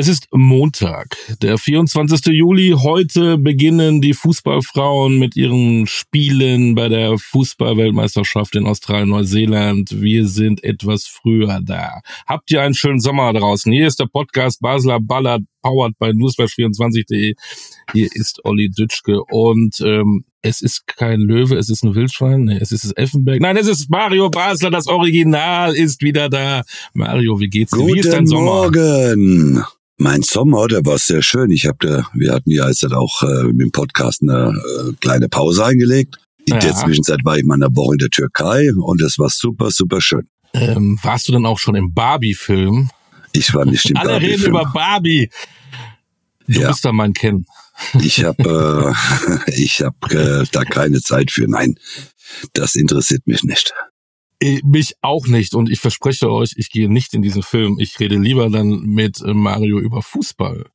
Es ist Montag, der 24. Juli. Heute beginnen die Fußballfrauen mit ihren Spielen bei der Fußballweltmeisterschaft in Australien-Neuseeland. Wir sind etwas früher da. Habt ihr einen schönen Sommer draußen? Hier ist der Podcast Basler Ballard, powered by newsflash24.de. Hier ist Olli Dütschke und ähm, es ist kein Löwe, es ist ein Wildschwein, nee, es ist das Effenberg. Nein, es ist Mario Basler, das Original ist wieder da. Mario, wie geht's dir? Guten Wie ist dein Sommer? Morgen. Mein Sommer, der war sehr schön. Ich habe, wir hatten ja jetzt auch äh, dem Podcast eine äh, kleine Pause eingelegt. In Ja. der Zwischenzeit war ich mal eine Woche in der Türkei und es war super, super schön. Ähm, warst du dann auch schon im Barbie-Film? Ich war nicht im Alle reden Barbie-Film. über Barbie. Du Ja. bist da mein Ken. Ich habe äh, ich hab, äh, da keine Zeit für. Nein, das interessiert mich nicht. Äh, Mich auch nicht und ich verspreche euch, ich gehe nicht in diesen Film. Ich rede lieber dann mit äh, Mario über Fußball.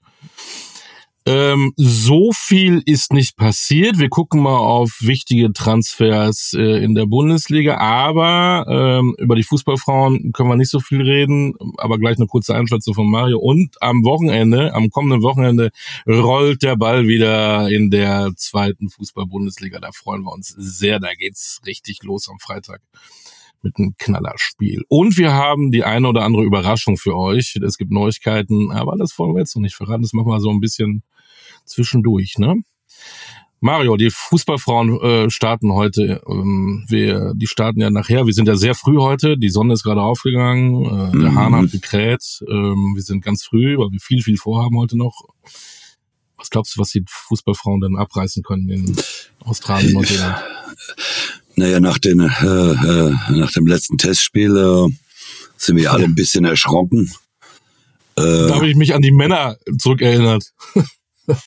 Ähm, so viel ist nicht passiert. Wir gucken mal auf wichtige Transfers äh, in der Bundesliga, aber ähm, über die Fußballfrauen können wir nicht so viel reden. Aber gleich eine kurze Einschätzung von Mario. Und am Wochenende, am kommenden Wochenende, rollt der Ball wieder in der zweiten Fußball-Bundesliga. Da freuen wir uns sehr. Da geht's richtig los am Freitag mit einem Knallerspiel. Und wir haben die eine oder andere Überraschung für euch. Es gibt Neuigkeiten, aber das wollen wir jetzt noch nicht verraten. Das machen wir so ein bisschen zwischendurch, ne? Mario, die Fußballfrauen äh, starten heute. Ähm, wir, die starten ja nachher. Wir sind ja sehr früh heute. Die Sonne ist gerade aufgegangen. Äh, der Mhm. Hahn hat gekräht. Ähm, wir sind ganz früh, weil wir viel, viel vorhaben heute noch. Was glaubst du, was die Fußballfrauen dann abreißen können in Australien, Neuseeland? Naja, nach, den, äh, äh, nach dem letzten Testspiel äh, sind wir alle ein bisschen erschrocken. Da Äh, habe ich mich an die Männer zurückerinnert.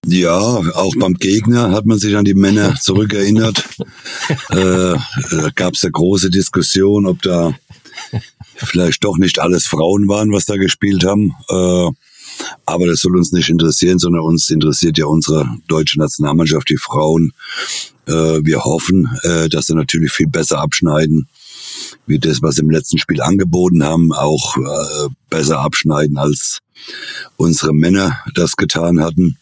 Ja, auch beim Gegner hat man sich an die Männer zurückerinnert. äh, da gab es eine große Diskussion, ob da vielleicht doch nicht alles Frauen waren, was da gespielt haben. Äh, aber das soll uns nicht interessieren, sondern uns interessiert ja unsere deutsche Nationalmannschaft, die Frauen. Äh, wir hoffen, äh, dass sie natürlich viel besser abschneiden, wie das, was sie im letzten Spiel angeboten haben, auch äh, besser abschneiden, als unsere Männer das getan hatten.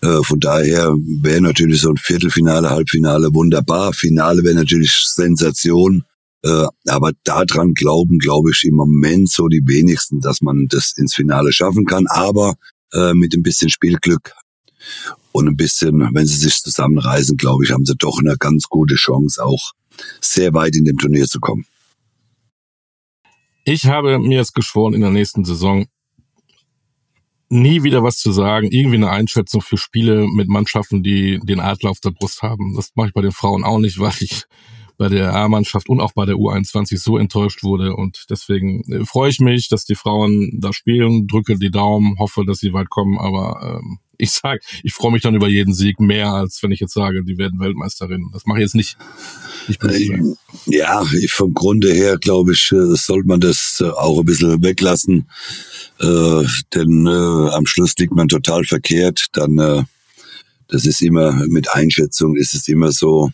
Äh, von daher wäre natürlich so ein Viertelfinale, Halbfinale wunderbar. Finale wäre natürlich Sensation. Äh, aber daran glauben, glaube ich, im Moment so die wenigsten, dass man das ins Finale schaffen kann. Aber äh, mit ein bisschen Spielglück und ein bisschen, wenn sie sich zusammenreißen, glaube ich, haben sie doch eine ganz gute Chance, auch sehr weit in dem Turnier zu kommen. Ich habe mir jetzt geschworen, in der nächsten Saison nie wieder was zu sagen, irgendwie eine Einschätzung für Spiele mit Mannschaften, die den Adler auf der Brust haben. Das mache ich bei den Frauen auch nicht, weil ich bei der A-Mannschaft und auch bei der U21 so enttäuscht wurde. Und deswegen äh, freue ich mich, dass die Frauen da spielen, drücke die Daumen, hoffe, dass sie weit kommen. Aber ähm, ich sag, ich freue mich dann über jeden Sieg mehr, als wenn ich jetzt sage, die werden Weltmeisterin. Das mache ich jetzt nicht. Ich bin Äh, Ja, vom Grunde her glaube ich, äh, sollte man das äh, auch ein bisschen weglassen. Äh, denn äh, am Schluss liegt man total verkehrt. Dann, äh, das ist immer mit Einschätzung, ist es immer so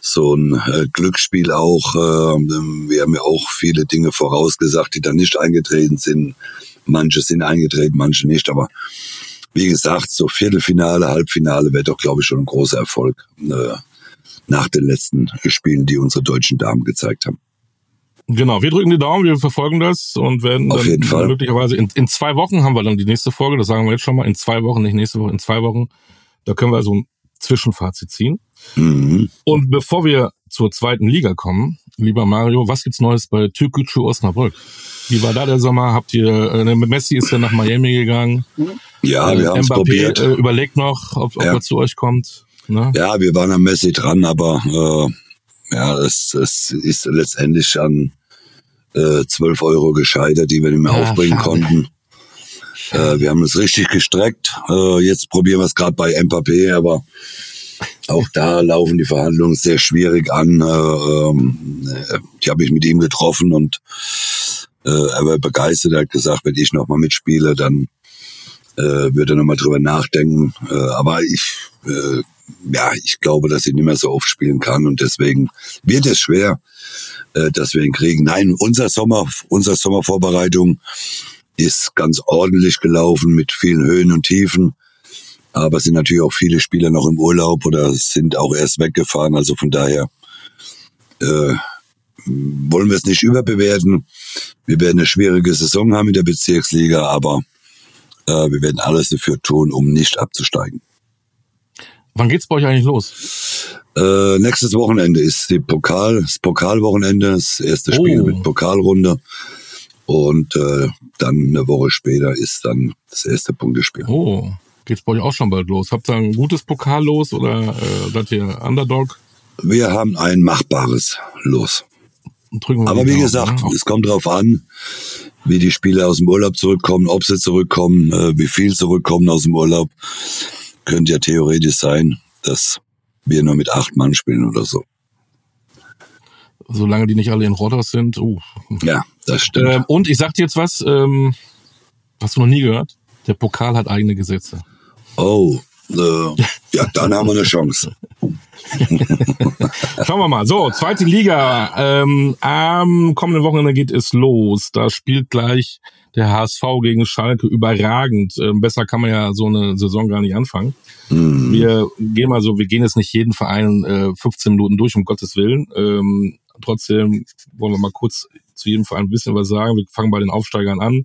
so ein äh, Glücksspiel auch. Äh, wir haben ja auch viele Dinge vorausgesagt, die dann nicht eingetreten sind. Manche sind eingetreten, manche nicht. Aber wie gesagt, so Viertelfinale, Halbfinale wäre doch, glaube ich, schon ein großer Erfolg. Äh, nach den letzten Spielen, die unsere deutschen Damen gezeigt haben. Genau, wir drücken die Daumen, wir verfolgen das und werden Auf dann jeden Fall. möglicherweise in, in zwei Wochen haben wir dann die nächste Folge, das sagen wir jetzt schon mal, in zwei Wochen, nicht nächste Woche, in zwei Wochen. Da können wir so ein Zwischenfazit ziehen. Mhm. Und bevor wir zur zweiten Liga kommen, lieber Mario, was gibt's Neues bei Türkgücü Osnabrück? Wie war da der Sommer? Habt ihr, äh, Messi ist ja nach Miami gegangen. Ja, Äh, wir haben es Mbappé probiert. äh, überlegt noch, ob, ob Ja. er zu euch kommt. Ne? Ja, wir waren am Messi dran, aber äh, ja, es, es ist letztendlich an äh, 12 Euro gescheitert, die wir nicht mehr Ja, aufbringen schade. konnten. Äh, wir haben es richtig gestreckt. Äh, jetzt probieren wir es gerade bei Mbappé, aber auch da laufen die Verhandlungen sehr schwierig an. Äh, ähm, äh, die habe ich mit ihm getroffen und äh, er war begeistert. Er hat gesagt, wenn ich nochmal mitspiele, dann würde er nochmal drüber nachdenken. Aber ich, ja, ich glaube, dass ich nicht mehr so oft spielen kann und deswegen wird es schwer, dass wir ihn kriegen. Nein, unser Sommer, unsere Sommervorbereitung ist ganz ordentlich gelaufen mit vielen Höhen und Tiefen. Aber es sind natürlich auch viele Spieler noch im Urlaub oder sind auch erst weggefahren. Also von daher äh, wollen wir es nicht überbewerten. Wir werden eine schwierige Saison haben in der Bezirksliga, aber äh, wir werden alles dafür tun, um nicht abzusteigen. Wann geht's bei euch eigentlich los? Äh, nächstes Wochenende ist die Pokal, das Pokalwochenende, das erste Spiel oh. mit Pokalrunde. Und äh, dann eine Woche später ist dann das erste Punktespiel. Oh, geht's bei euch auch schon bald los? Habt ihr ein gutes Pokal los oder äh, seid ihr Underdog? Wir haben ein machbares Los. Aber wie gesagt, ne? es kommt darauf an, wie die Spieler aus dem Urlaub zurückkommen, ob sie zurückkommen, äh, wie viel zurückkommen aus dem Urlaub. Könnte ja theoretisch sein, dass wir nur mit acht Mann spielen oder so. Solange die nicht alle in Rotters sind. Uh. Ja, das stimmt. Ähm, und ich sag dir jetzt was, ähm, hast du noch nie gehört? Der Pokal hat eigene Gesetze. Oh, äh, ja, dann haben wir eine Chance. Schauen wir mal. So, zweite Liga. Ähm, am kommenden Wochenende geht es los. Da spielt gleich der HSV gegen Schalke überragend. Ähm, besser kann man ja so eine Saison gar nicht anfangen. Mhm. Wir gehen mal so, wir gehen jetzt nicht jeden Verein äh, 15 Minuten durch, um Gottes Willen. Ähm, trotzdem wollen wir mal kurz zu jedem Verein ein bisschen was sagen. Wir fangen bei den Aufsteigern an.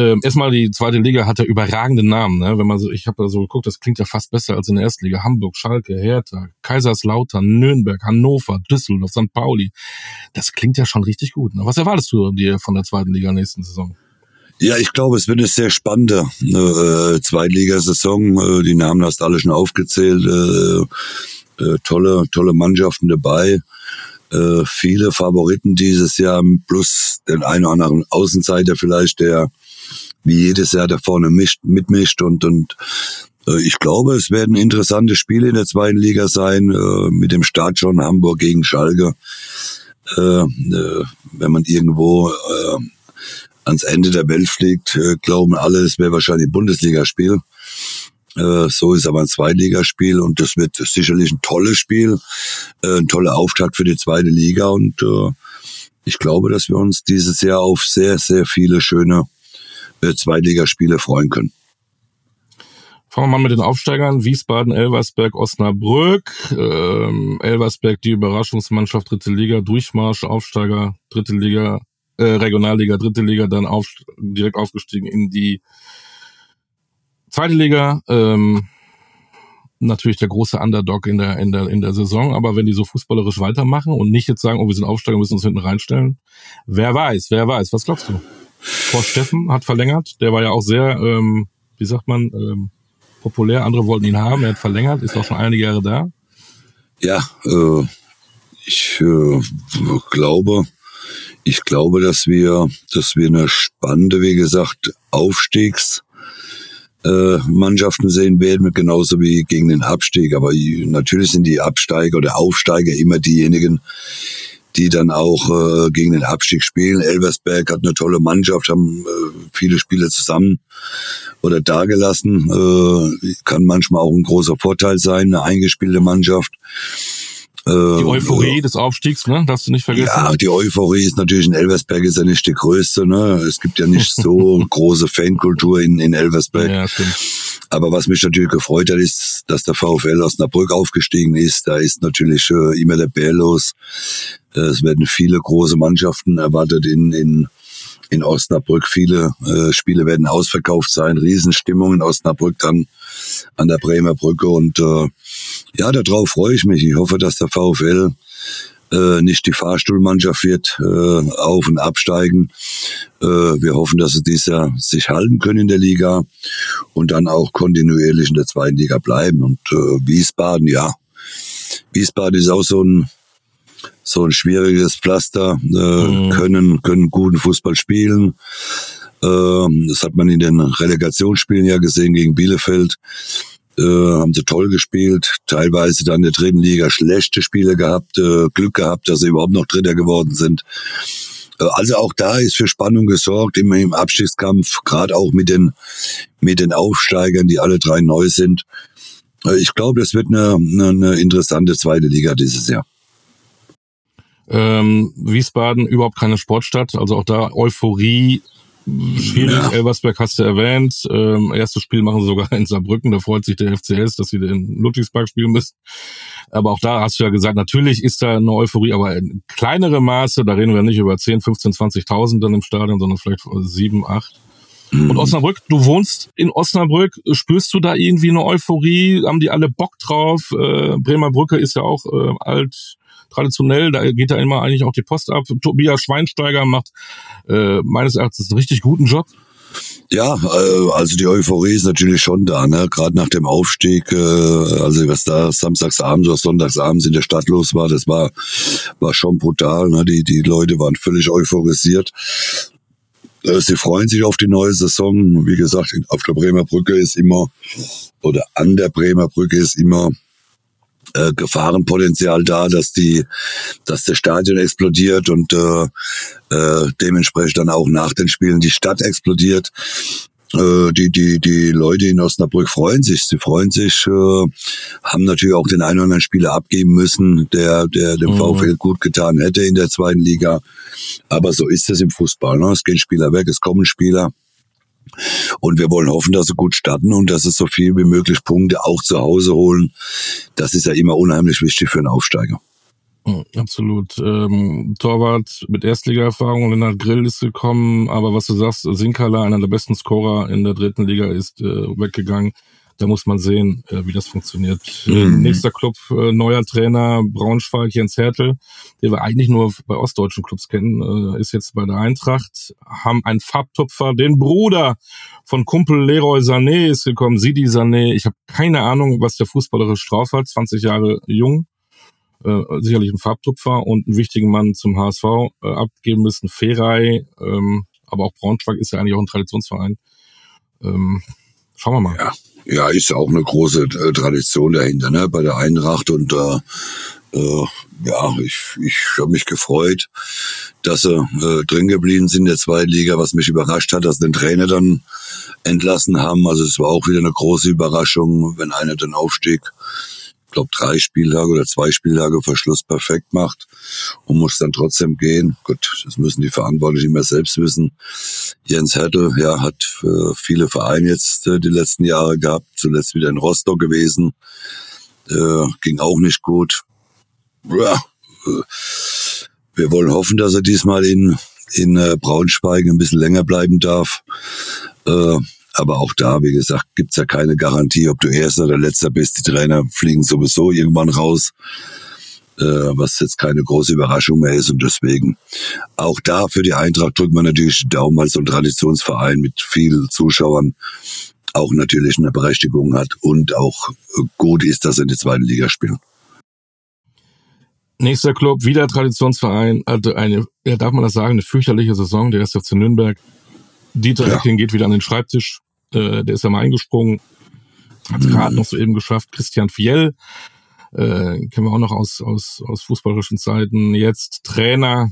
Ähm, erstmal die zweite Liga hat ja überragende Namen. Ne? Wenn man so, ich habe da so geguckt, das klingt ja fast besser als in der ersten Liga. Hamburg, Schalke, Hertha, Kaiserslautern, Nürnberg, Hannover, Düsseldorf, St. Pauli. Das klingt ja schon richtig gut. Ne? Was erwartest du dir von der zweiten Liga nächsten Saison? Ja, ich glaube, es wird eine sehr spannende äh, Zweitligasaison. Äh, die Namen hast du alle schon aufgezählt. Äh, äh, tolle, tolle Mannschaften dabei. Äh, viele Favoriten dieses Jahr, plus den einen oder anderen Außenseiter vielleicht, der wie jedes Jahr da vorne mischt, mitmischt und, und äh, ich glaube, es werden interessante Spiele in der zweiten Liga sein, äh, mit dem Start schon Hamburg gegen Schalke. Äh, äh, wenn man irgendwo äh, ans Ende der Welt fliegt, äh, glauben alle, es wäre wahrscheinlich ein Bundesligaspiel. Äh, so ist aber ein Zweitligaspiel und das wird sicherlich ein tolles Spiel, äh, ein toller Auftakt für die zweite Liga und äh, ich glaube, dass wir uns dieses Jahr auf sehr, sehr viele schöne Zweitligaspiele freuen können. Fangen wir mal mit den Aufsteigern. Wiesbaden, Elversberg, Osnabrück. Ähm, Elversberg die Überraschungsmannschaft, dritte Liga, Durchmarsch, Aufsteiger, dritte Liga, äh, Regionalliga, dritte Liga, dann auf, direkt aufgestiegen in die zweite Liga. Ähm, natürlich der große Underdog in der, in der, in der Saison, aber wenn die so fußballerisch weitermachen und nicht jetzt sagen, oh, wir sind Aufsteiger, müssen uns hinten reinstellen, wer weiß, wer weiß, was glaubst du? Vor Steffen hat verlängert. Der war ja auch sehr, ähm, wie sagt man, ähm, populär. Andere wollten ihn haben. Er hat verlängert, ist auch schon einige Jahre da. Ja, äh, ich äh, glaube, ich glaube, dass wir, dass wir eine spannende, wie gesagt, Aufstiegs äh, Mannschaften sehen werden, genauso wie gegen den Abstieg. Aber natürlich sind die Absteiger oder Aufsteiger immer diejenigen, die dann auch äh, gegen den Abstieg spielen. Elversberg hat eine tolle Mannschaft, haben äh, viele Spiele zusammen oder dagelassen. Äh, kann manchmal auch ein großer Vorteil sein, eine eingespielte Mannschaft. Die Euphorie äh, des Aufstiegs, ne? Darfst du nicht vergessen. Ja, die Euphorie ist natürlich in Elversberg ist ja nicht die größte, ne? Es gibt ja nicht so große Fankultur in, in Elversberg. Ja, stimmt. Aber was mich natürlich gefreut hat, ist, dass der VfL Osnabrück aufgestiegen ist. Da ist natürlich äh, immer der Bär los. Äh, es werden viele große Mannschaften erwartet in, in, in Osnabrück. Viele äh, Spiele werden ausverkauft sein. Riesenstimmung in Osnabrück dann an der Bremer Brücke. Und äh, ja, darauf freue ich mich. Ich hoffe, dass der VfL äh, nicht die Fahrstuhlmannschaft wird, äh, auf- und absteigen. Äh, wir hoffen, dass sie dies Jahr sich halten können in der Liga und dann auch kontinuierlich in der zweiten Liga bleiben. Und äh, Wiesbaden, ja, Wiesbaden ist auch so ein so ein schwieriges Pflaster, äh, mhm. können können guten Fußball spielen. Äh, das hat man in den Relegationsspielen ja gesehen gegen Bielefeld äh, haben sie toll gespielt, teilweise dann in der dritten Liga schlechte Spiele gehabt, äh, Glück gehabt, dass sie überhaupt noch Dritter geworden sind. Äh, also auch da ist für Spannung gesorgt, immer im Abstiegskampf, gerade auch mit den, mit den Aufsteigern, die alle drei neu sind. Äh, ich glaube, das wird eine, eine, eine interessante zweite Liga dieses Jahr. Ähm, Wiesbaden überhaupt keine Sportstadt, also auch da Euphorie Schwierig, ja. Elversberg hast du erwähnt. Ähm, erstes Spiel machen sie sogar in Saarbrücken. Da freut sich der FCS, dass sie in Ludwigspark spielen müssen. Aber auch da hast du ja gesagt, natürlich ist da eine Euphorie, aber in kleinere Maße. Da reden wir nicht über 10, 15, 20.000 dann im Stadion, sondern vielleicht 7, 8. Und Osnabrück, du wohnst in Osnabrück, spürst du da irgendwie eine Euphorie? Haben die alle Bock drauf? Äh, Bremer Brücke ist ja auch äh, alt traditionell, da geht da immer eigentlich auch die Post ab. Tobias Schweinsteiger macht äh, meines Erachtens einen richtig guten Job. Ja, äh, also die Euphorie ist natürlich schon da, ne? Gerade nach dem Aufstieg, äh, also was da samstagsabends oder sonntagsabends in der Stadt los war, das war war schon brutal. Ne? Die die Leute waren völlig euphorisiert. Äh, sie freuen sich auf die neue Saison. Wie gesagt, auf der Bremer Brücke ist immer oder an der Bremer Brücke ist immer äh, Gefahrenpotenzial da, dass die, dass der Stadion explodiert und äh, äh, dementsprechend dann auch nach den Spielen die Stadt explodiert. Äh, die, die, die Leute in Osnabrück freuen sich. Sie freuen sich, äh, haben natürlich auch den einen oder anderen Spieler abgeben müssen, der, der dem mhm. VfL gut getan hätte in der zweiten Liga. Aber so ist es im Fußball. Ne? Es gehen Spieler weg, es kommen Spieler. Und wir wollen hoffen, dass sie gut starten und dass sie so viel wie möglich Punkte auch zu Hause holen. Das ist ja immer unheimlich wichtig für einen Aufsteiger. Absolut. Ähm, Torwart mit Erstliga-Erfahrung, Lennart Grill ist gekommen, aber was du sagst, Sinkala, einer der besten Scorer in der dritten Liga, ist äh, weggegangen da muss man sehen, äh, wie das funktioniert. Mhm. Nächster Club, äh, neuer Trainer, Braunschweig, Jens Hertel, den wir eigentlich nur bei ostdeutschen Clubs kennen, äh, ist jetzt bei der Eintracht, haben einen Farbtupfer, den Bruder von Kumpel Leroy Sané ist gekommen, Sidi Sané. Ich habe keine Ahnung, was der fußballerisch drauf hat, 20 Jahre jung, äh, sicherlich ein Farbtupfer und einen wichtigen Mann zum HSV äh, abgeben müssen, Ferei, ähm, aber auch Braunschweig ist ja eigentlich auch ein Traditionsverein. Ähm, schauen wir mal. Ja. Ja, ist auch eine große äh, Tradition dahinter, ne, bei der Eintracht und äh, äh, ja, ich, ich habe mich gefreut, dass sie äh, drin geblieben sind in der zweiten Liga, was mich überrascht hat, dass den Trainer dann entlassen haben. Also es war auch wieder eine große Überraschung, wenn einer den Aufstieg glaube, drei Spieltage oder zwei Spieltage Verschluss perfekt macht und muss dann trotzdem gehen. Gut, das müssen die Verantwortlichen immer selbst wissen. Jens Hertel, ja, hat äh, viele Vereine jetzt äh, die letzten Jahre gehabt, zuletzt wieder in Rostock gewesen. Äh, ging auch nicht gut. Ja, äh, wir wollen hoffen, dass er diesmal in, in äh, Braunschweig ein bisschen länger bleiben darf. Aber auch da, wie gesagt, gibt's ja keine Garantie, ob du Erster oder Letzter bist. Die Trainer fliegen sowieso irgendwann raus, äh, was jetzt keine große Überraschung mehr ist. Und deswegen auch da für die Eintracht drückt man natürlich Daumen als so ein Traditionsverein mit vielen Zuschauern auch natürlich eine Berechtigung hat und auch gut ist, dass sie in die zweite Liga spielen. Nächster Club, wieder Traditionsverein, hatte eine, ja, darf man das sagen, eine fürchterliche Saison, der erste FC Nürnberg. Dieter ja. Ecking geht wieder an den Schreibtisch. Äh, der ist ja mal eingesprungen. Hat es mhm. gerade noch so eben geschafft. Christian Fiel, äh, kennen wir auch noch aus, aus, aus fußballerischen Zeiten. Jetzt Trainer,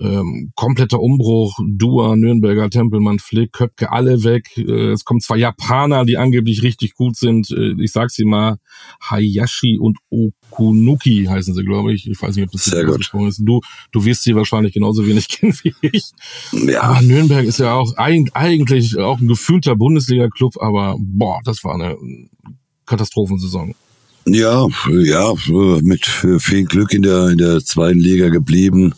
ähm, kompletter Umbruch, Dua, Nürnberger, Tempelmann, Flick, Köpke, alle weg. Äh, es kommen zwei Japaner, die angeblich richtig gut sind. Äh, ich sag sie mal, Hayashi und Okunuki heißen sie, glaube ich. Ich weiß nicht, ob das Sehr ausgesprochen ist. Du, du wirst sie wahrscheinlich genauso wenig kennen wie ich. Ja. Aber Nürnberg ist ja auch eigentlich auch ein gefühlter Bundesliga-Club, aber boah, das war eine Katastrophensaison. Ja, ja, mit viel Glück in der, in der zweiten Liga geblieben.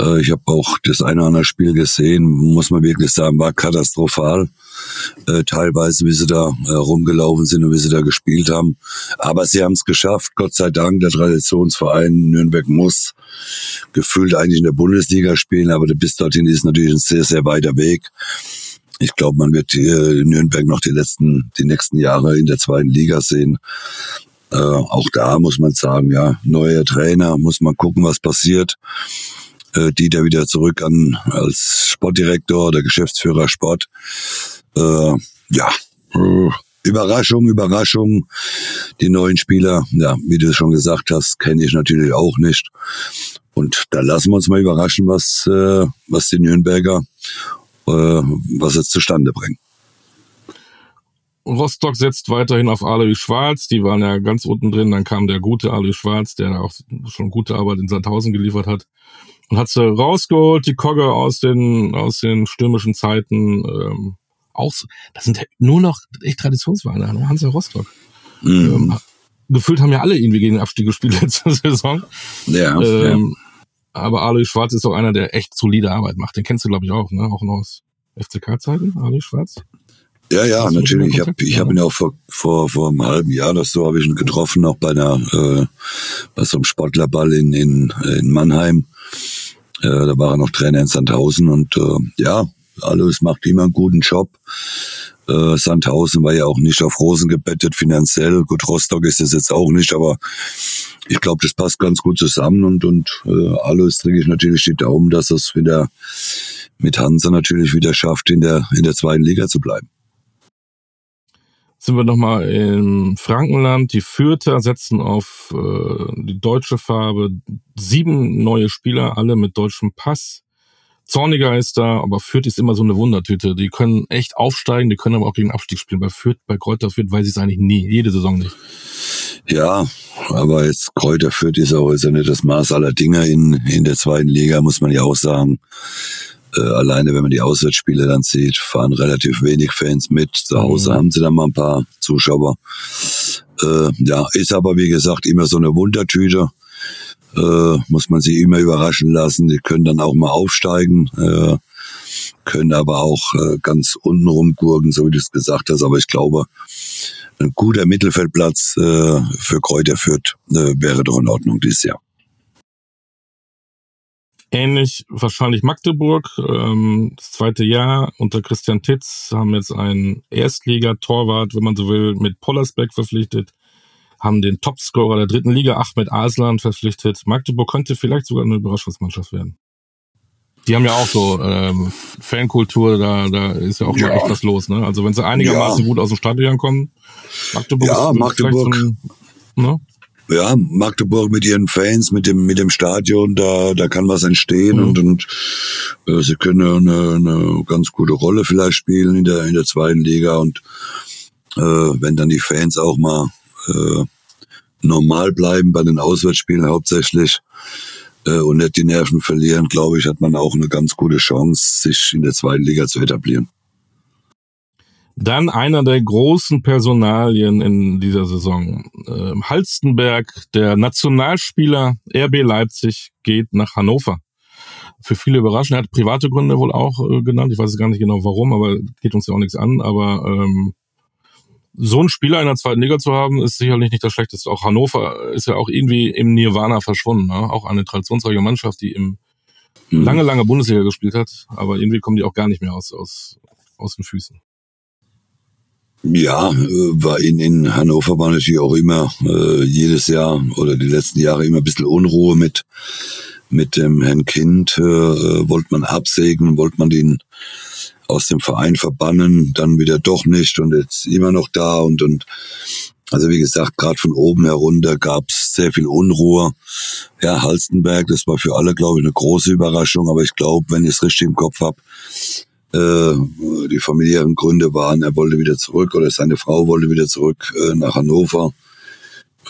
Äh, ich habe auch das eine oder andere Spiel gesehen, muss man wirklich sagen, war katastrophal. Äh, teilweise, wie sie da äh, rumgelaufen sind und wie sie da gespielt haben. Aber sie haben es geschafft, Gott sei Dank. Der Traditionsverein Nürnberg muss gefühlt eigentlich in der Bundesliga spielen, aber bis dorthin ist natürlich ein sehr, sehr weiter Weg. Ich glaube, man wird äh, Nürnberg noch die letzten, die nächsten Jahre in der zweiten Liga sehen. Äh, auch da muss man sagen, ja, neuer Trainer, muss man gucken, was passiert. Äh, Dieter wieder zurück an als Sportdirektor oder Geschäftsführer Sport. Äh, ja, äh, Überraschung, Überraschung. Die neuen Spieler, ja, wie du schon gesagt hast, kenne ich natürlich auch nicht. Und da lassen wir uns mal überraschen, was, äh, was die Nürnberger, äh, was jetzt zustande bringen. Rostock setzt weiterhin auf Alois Schwarz. Die waren ja ganz unten drin. Dann kam der gute Alois Schwarz, der auch schon gute Arbeit in Sandhausen geliefert hat. Und hat sie rausgeholt, die Kogge aus den, aus den stürmischen Zeiten. Ähm, auch, das sind nur noch echt Traditionsvereine, ne? Hansa Rostock. Mhm. Ähm, gefühlt haben ja alle irgendwie gegen den Abstieg gespielt letzte Saison. Ja, ähm, ja. Aber Alois Schwarz ist auch einer, der echt solide Arbeit macht. Den kennst du, glaube ich, auch, ne? Auch noch aus FCK-Zeiten, Alois Schwarz. Ja, ja, natürlich. Ich habe ich hab ihn auch vor, vor, vor einem halben Jahr oder so habe ich ihn getroffen, auch bei einer äh, bei so einem Sportlerball in, in, in Mannheim. Äh, da war er noch Trainer in Sandhausen und äh, ja, alles macht immer einen guten Job. Äh, Sandhausen war ja auch nicht auf Rosen gebettet finanziell. Gut, Rostock ist es jetzt auch nicht, aber ich glaube, das passt ganz gut zusammen und, und äh, alles drücke ich natürlich die Daumen, dass es wieder mit Hansa natürlich wieder schafft, in der, in der zweiten Liga zu bleiben sind wir nochmal im Frankenland. Die Fürther setzen auf äh, die deutsche Farbe. Sieben neue Spieler, alle mit deutschem Pass. Zorniger ist da, aber Fürth ist immer so eine Wundertüte. Die können echt aufsteigen, die können aber auch gegen Abstieg spielen. Bei Fürth, bei Kräuter Fürth weiß ich es eigentlich nie, jede Saison nicht. Ja, aber jetzt Kräuter Fürth ist auch ist ja nicht das Maß aller Dinge in, in der zweiten Liga, muss man ja auch sagen. Äh, alleine wenn man die Auswärtsspiele dann sieht, fahren relativ wenig Fans mit. Zu Hause mhm. haben sie dann mal ein paar Zuschauer. Äh, ja, ist aber wie gesagt immer so eine Wundertüte. Äh, muss man sich immer überraschen lassen. Die können dann auch mal aufsteigen, äh, können aber auch äh, ganz unten rumgurken, so wie du es gesagt hast. Aber ich glaube, ein guter Mittelfeldplatz äh, für Kräuter Fürth äh, wäre doch in Ordnung dieses Jahr. Ähnlich wahrscheinlich Magdeburg, ähm, das zweite Jahr unter Christian Titz, haben jetzt einen Erstliga-Torwart, wenn man so will, mit Pollersbeck verpflichtet, haben den Topscorer der dritten Liga, Ahmed Aslan, verpflichtet. Magdeburg könnte vielleicht sogar eine Überraschungsmannschaft werden. Die haben ja auch so ähm, Fankultur, da, da ist ja auch ja. mal echt was los. Ne? Also wenn sie einigermaßen ja. gut aus dem Stadion kommen, Magdeburg ja, Magdeburg. So ein, ne? Ja, Magdeburg mit ihren Fans, mit dem, mit dem Stadion, da, da kann was entstehen mhm. und, und äh, sie können eine, eine ganz gute Rolle vielleicht spielen in der, in der zweiten Liga und äh, wenn dann die Fans auch mal äh, normal bleiben bei den Auswärtsspielen hauptsächlich äh, und nicht die Nerven verlieren, glaube ich, hat man auch eine ganz gute Chance, sich in der zweiten Liga zu etablieren. Dann einer der großen Personalien in dieser Saison. Äh, Halstenberg, der Nationalspieler RB Leipzig, geht nach Hannover. Für viele überraschend. Er hat private Gründe wohl auch äh, genannt. Ich weiß gar nicht genau warum, aber geht uns ja auch nichts an. Aber ähm, so einen Spieler in der zweiten Liga zu haben, ist sicherlich nicht das Schlechteste. Auch Hannover ist ja auch irgendwie im Nirvana verschwunden. Ne? Auch eine traditionsreiche Mannschaft, die im mhm. lange, lange Bundesliga gespielt hat. Aber irgendwie kommen die auch gar nicht mehr aus, aus, aus den Füßen. Ja, äh, war in, in Hannover war natürlich auch immer äh, jedes Jahr oder die letzten Jahre immer ein bisschen Unruhe mit mit dem Herrn Kind. Äh, wollte man absägen, wollte man den aus dem Verein verbannen, dann wieder doch nicht und jetzt immer noch da und und also wie gesagt, gerade von oben herunter gab's sehr viel Unruhe. Ja, Halstenberg, das war für alle, glaube ich, eine große Überraschung, aber ich glaube, wenn ich es richtig im Kopf habe, äh, die familiären Gründe waren, er wollte wieder zurück oder seine Frau wollte wieder zurück äh, nach Hannover.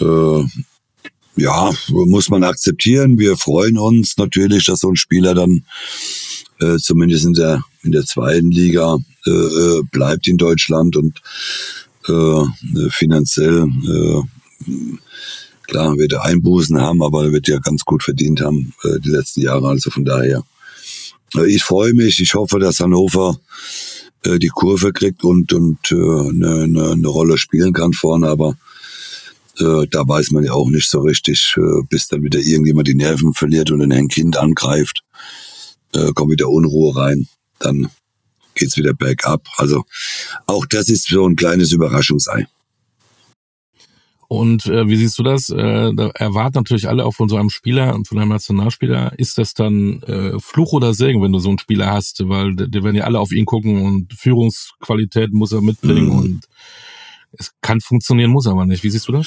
Äh, ja, muss man akzeptieren. Wir freuen uns natürlich, dass so ein Spieler dann äh, zumindest in der in der zweiten Liga äh, äh bleibt in Deutschland und äh, finanziell äh, klar wird er Einbußen haben, aber er wird ja ganz gut verdient haben äh, die letzten Jahre. Also von daher äh, ich freue mich. Ich hoffe, dass Hannover äh, die Kurve kriegt und und äh, eine, eine, eine Rolle spielen kann vorne. Aber äh, da weiß man ja auch nicht so richtig, äh, bis dann wieder irgendjemand die Nerven verliert und ein Kind angreift. Äh, kommt wieder Unruhe rein. Dann geht's wieder bergab. Also auch das ist so ein kleines Überraschungsei. Und äh, wie siehst du das? Äh, da erwarten natürlich alle auch von so einem Spieler und von einem Nationalspieler, ist das dann äh, Fluch oder Segen, wenn du so einen Spieler hast? Weil die werden ja alle auf ihn gucken und Führungsqualität muss er mitbringen mhm. und es kann funktionieren, muss aber nicht. Wie siehst du das?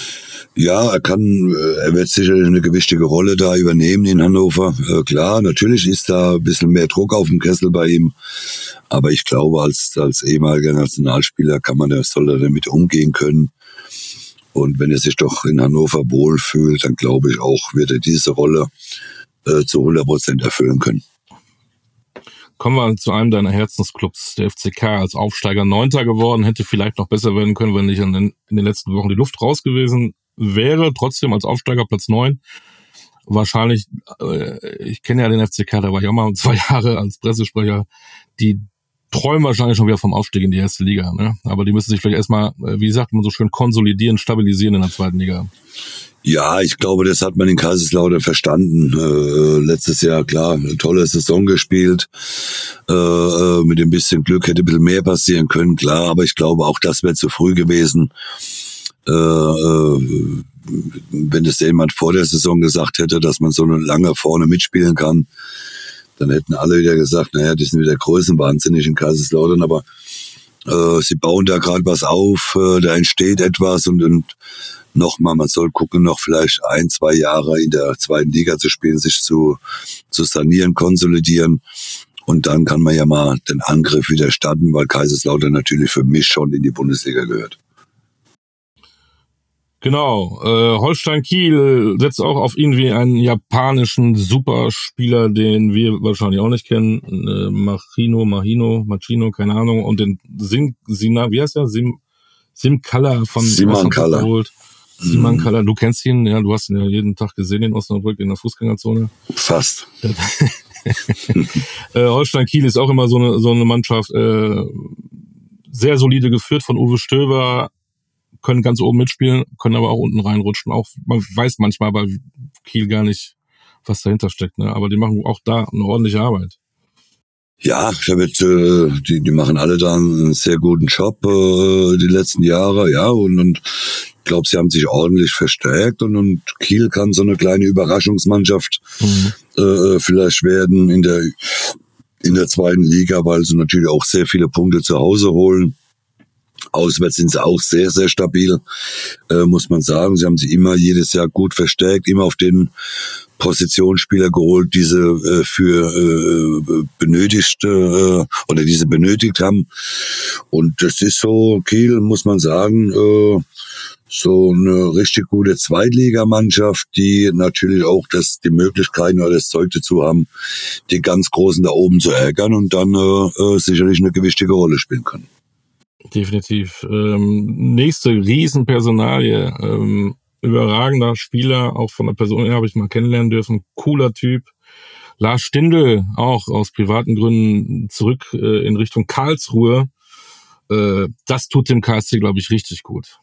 Ja, er kann, äh, er wird sicherlich eine gewichtige Rolle da übernehmen in Hannover. Äh, klar, natürlich ist da ein bisschen mehr Druck auf dem Kessel bei ihm. Aber ich glaube, als, als ehemaliger Nationalspieler kann man, soll er damit umgehen können. Und wenn er sich doch in Hannover wohlfühlt, dann glaube ich auch, wird er diese Rolle äh, zu 100 Prozent erfüllen können. Kommen wir zu einem deiner Herzensclubs, der FCK, als Aufsteiger Neunter geworden, hätte vielleicht noch besser werden können, wenn nicht in den, in den letzten Wochen die Luft raus gewesen wäre. Trotzdem als Aufsteiger Platz neun. Wahrscheinlich, äh, ich kenne ja den FCK, da war ich auch mal zwei Jahre als Pressesprecher. Die träumen wahrscheinlich schon wieder vom Aufstieg in die erste Liga. Ne? Aber die müssen sich vielleicht erstmal, äh, wie sagt man so schön, konsolidieren, stabilisieren in der zweiten Liga. Ja, ich glaube, das hat man in Kaiserslautern verstanden. Äh, letztes Jahr, klar, eine tolle Saison gespielt. Äh, äh, mit ein bisschen Glück hätte ein bisschen mehr passieren können, klar. Aber ich glaube, auch das wäre zu früh gewesen. Äh, äh, wenn das jemand vor der Saison gesagt hätte, dass man so lange vorne mitspielen kann, dann hätten alle wieder gesagt, naja, die sind wieder größenwahnsinnig in Kaiserslautern, aber äh, sie bauen da gerade was auf, äh, da entsteht etwas und, und nochmal, man soll gucken, noch vielleicht ein, zwei Jahre in der zweiten Liga zu spielen, sich zu, zu sanieren, konsolidieren. Und dann kann man ja mal den Angriff wieder starten, weil Kaiserslautern natürlich für mich schon in die Bundesliga gehört. Genau, äh, Holstein Kiel setzt auch auf ihn wie einen japanischen Superspieler, den wir wahrscheinlich auch nicht kennen, äh, Machino, Mahino, Machino, keine Ahnung, und den Sim, Sina, wie heißt er? Sim, Sim Kalla von Simon. Geholt. Simon mhm. Kalla, du kennst ihn, ja, du hast ihn ja jeden Tag gesehen in Osnabrück in der Fußgängerzone. Fast. äh, Holstein Kiel ist auch immer so eine, so eine Mannschaft, äh, sehr solide geführt von Uwe Stöber, können ganz oben mitspielen, können aber auch unten reinrutschen. Auch man weiß manchmal bei Kiel gar nicht, was dahinter steckt. Ne? Aber die machen auch da eine ordentliche Arbeit. Ja, ich habe jetzt, äh, die, die machen alle da einen sehr guten Job äh, die letzten Jahre, ja, und, und ich glaube, sie haben sich ordentlich verstärkt und, und Kiel kann so eine kleine Überraschungsmannschaft mhm. äh, vielleicht werden in der in der zweiten Liga, weil sie natürlich auch sehr viele Punkte zu Hause holen. Auswärts sind sie auch sehr, sehr stabil, äh, muss man sagen. Sie haben sie immer jedes Jahr gut verstärkt, immer auf den Positionsspieler geholt, diese äh, für äh, benötigt äh, oder diese benötigt haben. Und das ist so, Kiel, muss man sagen, äh, so eine richtig gute Zweitligamannschaft, die natürlich auch das, die Möglichkeiten oder das Zeug dazu haben, die ganz Großen da oben zu ärgern und dann äh, äh sicherlich eine gewichtige Rolle spielen können. Definitiv. Ähm, nächste Riesenpersonalie. Ähm, überragender Spieler, auch von der Person her habe ich mal kennenlernen dürfen. Cooler Typ. Lars Stindl, auch aus privaten Gründen zurück äh, in Richtung Karlsruhe. Äh, das tut dem KSC, glaube ich, richtig gut.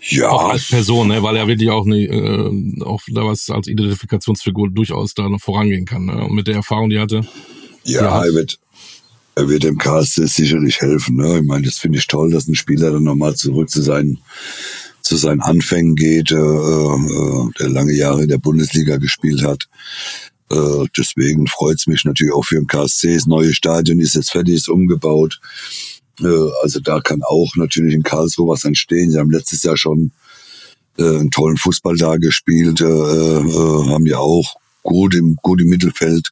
Ja. Auch als Person, ne, weil er wirklich auch, ne, äh, auch da was als Identifikationsfigur durchaus da noch vorangehen kann. Ne? Und mit der Erfahrung, die er hatte. Ja, er wird, er wird dem KSC sicherlich helfen. Ne? Ich meine, das finde ich toll, dass ein Spieler dann nochmal zurück zu seinen zu seinen Anfängen geht, äh, äh, der lange Jahre in der Bundesliga gespielt hat. Äh, deswegen freut es mich natürlich auch für den KSC. Das neue Stadion ist jetzt fertig, ist umgebaut. Äh, also da kann auch natürlich in Karlsruhe was entstehen. Sie haben letztes Jahr schon äh, einen tollen Fußball da gespielt, äh, äh, haben ja auch gut im, gut im Mittelfeld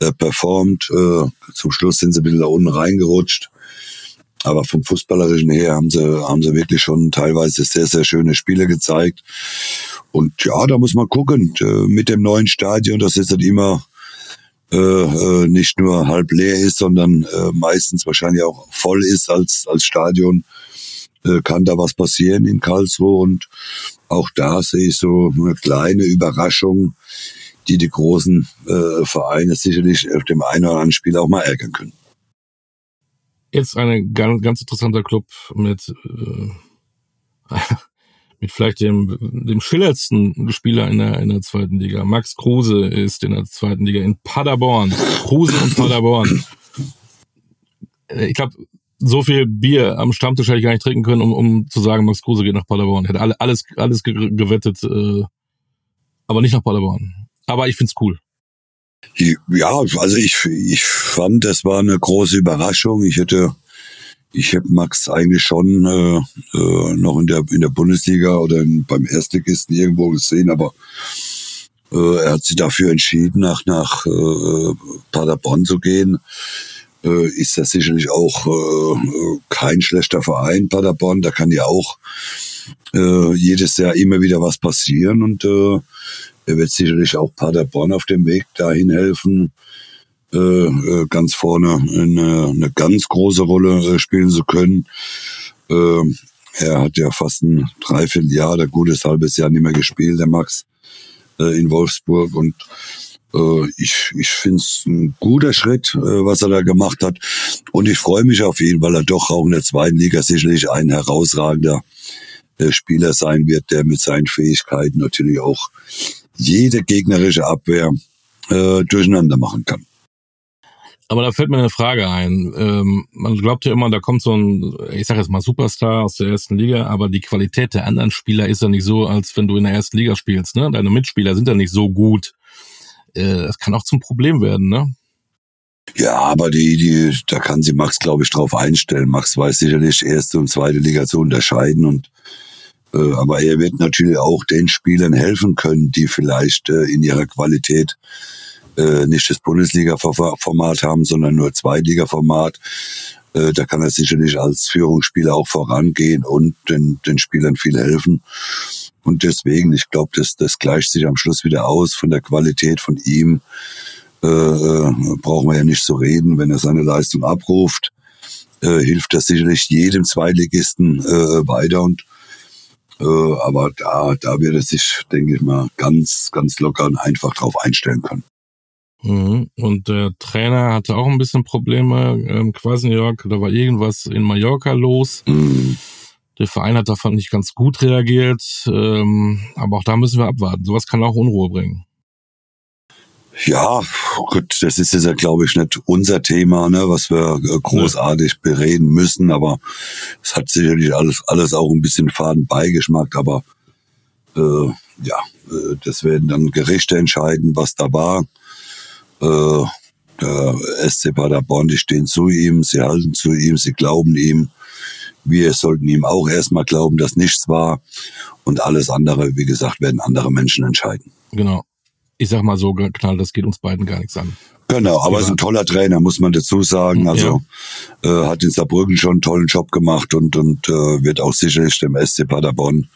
äh, performt. Äh, zum Schluss sind sie ein bisschen da unten reingerutscht. Aber vom Fußballerischen her haben sie, haben sie wirklich schon teilweise sehr, sehr schöne Spiele gezeigt. Und ja, da muss man gucken, äh, mit dem neuen Stadion, das jetzt halt immer äh, äh, nicht nur halb leer ist, sondern äh, meistens wahrscheinlich auch voll ist als, als Stadion, äh, kann da was passieren in Karlsruhe. Und auch da sehe ich so eine kleine Überraschung, die die großen äh, Vereine sicherlich auf dem einen oder anderen Spiel auch mal ärgern können. Jetzt ein ganz, ganz interessanter Club mit, äh, mit vielleicht dem, dem schillerndsten Spieler in der, in der zweiten Liga. Max Kruse ist in der zweiten Liga in Paderborn. Kruse und Paderborn. Ich glaube, so viel Bier am Stammtisch hätte ich gar nicht trinken können, um, um zu sagen, Max Kruse geht nach Paderborn. Hätte alle, alles, alles gewettet, äh, aber nicht nach Paderborn. Aber ich find's cool. Ja, also ich, ich fand, das war eine große Überraschung. Ich hätte, ich hätte Max eigentlich schon äh, äh, noch in der in der Bundesliga oder in, beim Erstligisten irgendwo gesehen, aber äh, er hat sich dafür entschieden, nach nach äh, Paderborn zu gehen. Äh, ist das sicherlich auch äh, kein schlechter Verein, Paderborn. Da kann ja auch äh, jedes Jahr immer wieder was passieren und äh, Er wird sicherlich auch Paderborn auf dem Weg dahin helfen, äh, äh, ganz vorne eine, eine ganz große Rolle äh, spielen zu können. Er hat ja fast ein Dreivierteljahr, der gutes halbes Jahr nicht mehr gespielt, der Max, in Wolfsburg. Und ich, ich finde es ein guter Schritt, was er da gemacht hat. Und ich freue mich auf ihn, weil er doch auch in der zweiten Liga sicherlich ein herausragender Spieler sein wird, der mit seinen Fähigkeiten natürlich auch jede gegnerische Abwehr äh, durcheinander machen kann. Aber da fällt mir eine Frage ein. Ähm, man glaubt ja immer, da kommt so ein, ich sage jetzt mal Superstar aus der ersten Liga, aber die Qualität der anderen Spieler ist ja nicht so, als wenn du in der ersten Liga spielst. Ne? Deine Mitspieler sind ja nicht so gut. Äh, das kann auch zum Problem werden, ne? Ja, aber die, die, da kann sie Max, glaube ich, drauf einstellen. Max weiß sicherlich erste und zweite Liga zu unterscheiden und aber er wird natürlich auch den Spielern helfen können, die vielleicht äh, in ihrer Qualität äh, nicht das Bundesliga-Format haben, sondern nur Zweitliga-Format. Äh, da kann er sicherlich als Führungsspieler auch vorangehen und den, den Spielern viel helfen. Und deswegen, ich glaube, das, das gleicht sich am Schluss wieder aus von der Qualität von ihm. Äh, äh, brauchen wir ja nicht zu reden, wenn er seine Leistung abruft, äh, hilft das sicherlich jedem Zweitligisten äh, weiter und äh, aber da, da wird er sich, denke ich mal, ganz, ganz locker und einfach drauf einstellen können. Mhm. Und der Trainer hatte auch ein bisschen Probleme, ähm, Quasniok, da war irgendwas in Mallorca los. Mhm. Der Verein hat davon nicht ganz gut reagiert, ähm, aber auch da müssen wir abwarten. Sowas kann auch Unruhe bringen. Ja, gut, das ist jetzt ja, glaube ich, nicht unser Thema, ne, was wir äh, großartig ja. bereden müssen, aber es hat sicherlich alles, alles auch ein bisschen faden Beigeschmack, aber äh, ja, äh, das werden dann Gerichte entscheiden, was da war. Äh, der SC Paderborn, die stehen zu ihm, sie halten zu ihm, sie glauben ihm wir sollten ihm auch erstmal glauben, dass nichts war. Und alles andere, wie gesagt, werden andere Menschen entscheiden. Genau. Ich sag mal so knall, das geht uns beiden gar nichts an. Genau, aber ja. ist ein toller Trainer, muss man dazu sagen. Also ja. äh, hat in Saarbrücken schon einen tollen Job gemacht und, und äh, wird auch sicherlich dem SC Paderborn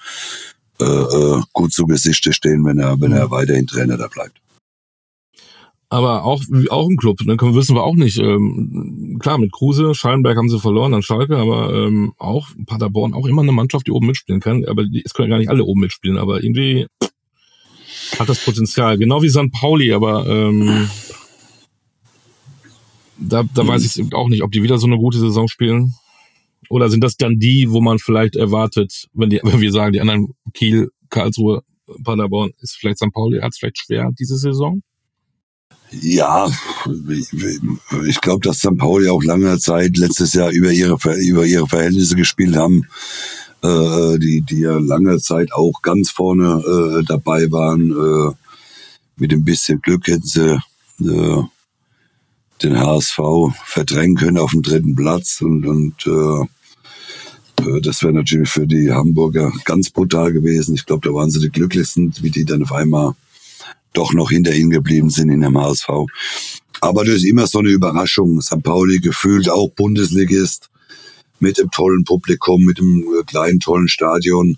äh, äh, gut zu Gesichte stehen, wenn er, wenn er weiterhin Trainer da bleibt aber auch auch im Club, ne, wissen wir auch nicht. Ähm, klar, mit Kruse, Schallenberg haben sie verloren an Schalke, aber ähm, auch Paderborn auch immer eine Mannschaft, die oben mitspielen kann. Aber die, es können ja gar nicht alle oben mitspielen, aber irgendwie hat das Potenzial. Genau wie St. Pauli, aber ähm, da, da weiß ich auch nicht, ob die wieder so eine gute Saison spielen. Oder sind das dann die, wo man vielleicht erwartet, wenn, die, wenn wir sagen, die anderen Kiel, Karlsruhe, Paderborn, ist vielleicht St. Pauli, hat es vielleicht schwer diese Saison? Ja, ich glaube, dass St. Pauli auch lange Zeit letztes Jahr über ihre über ihre Verhältnisse gespielt haben, äh, die die ja lange Zeit auch ganz vorne äh, dabei waren. Äh, mit ein bisschen Glück hätten sie äh, den HSV verdrängen können auf dem dritten Platz und und äh, äh das wäre natürlich für die Hamburger ganz brutal gewesen. Ich glaube, da waren sie die glücklichsten, wie die dann auf einmal doch noch hinter ihnen geblieben sind in dem HSV. Aber das ist immer so eine Überraschung. St. Pauli gefühlt auch Bundesligist mit dem tollen Publikum, mit dem äh, kleinen tollen Stadion.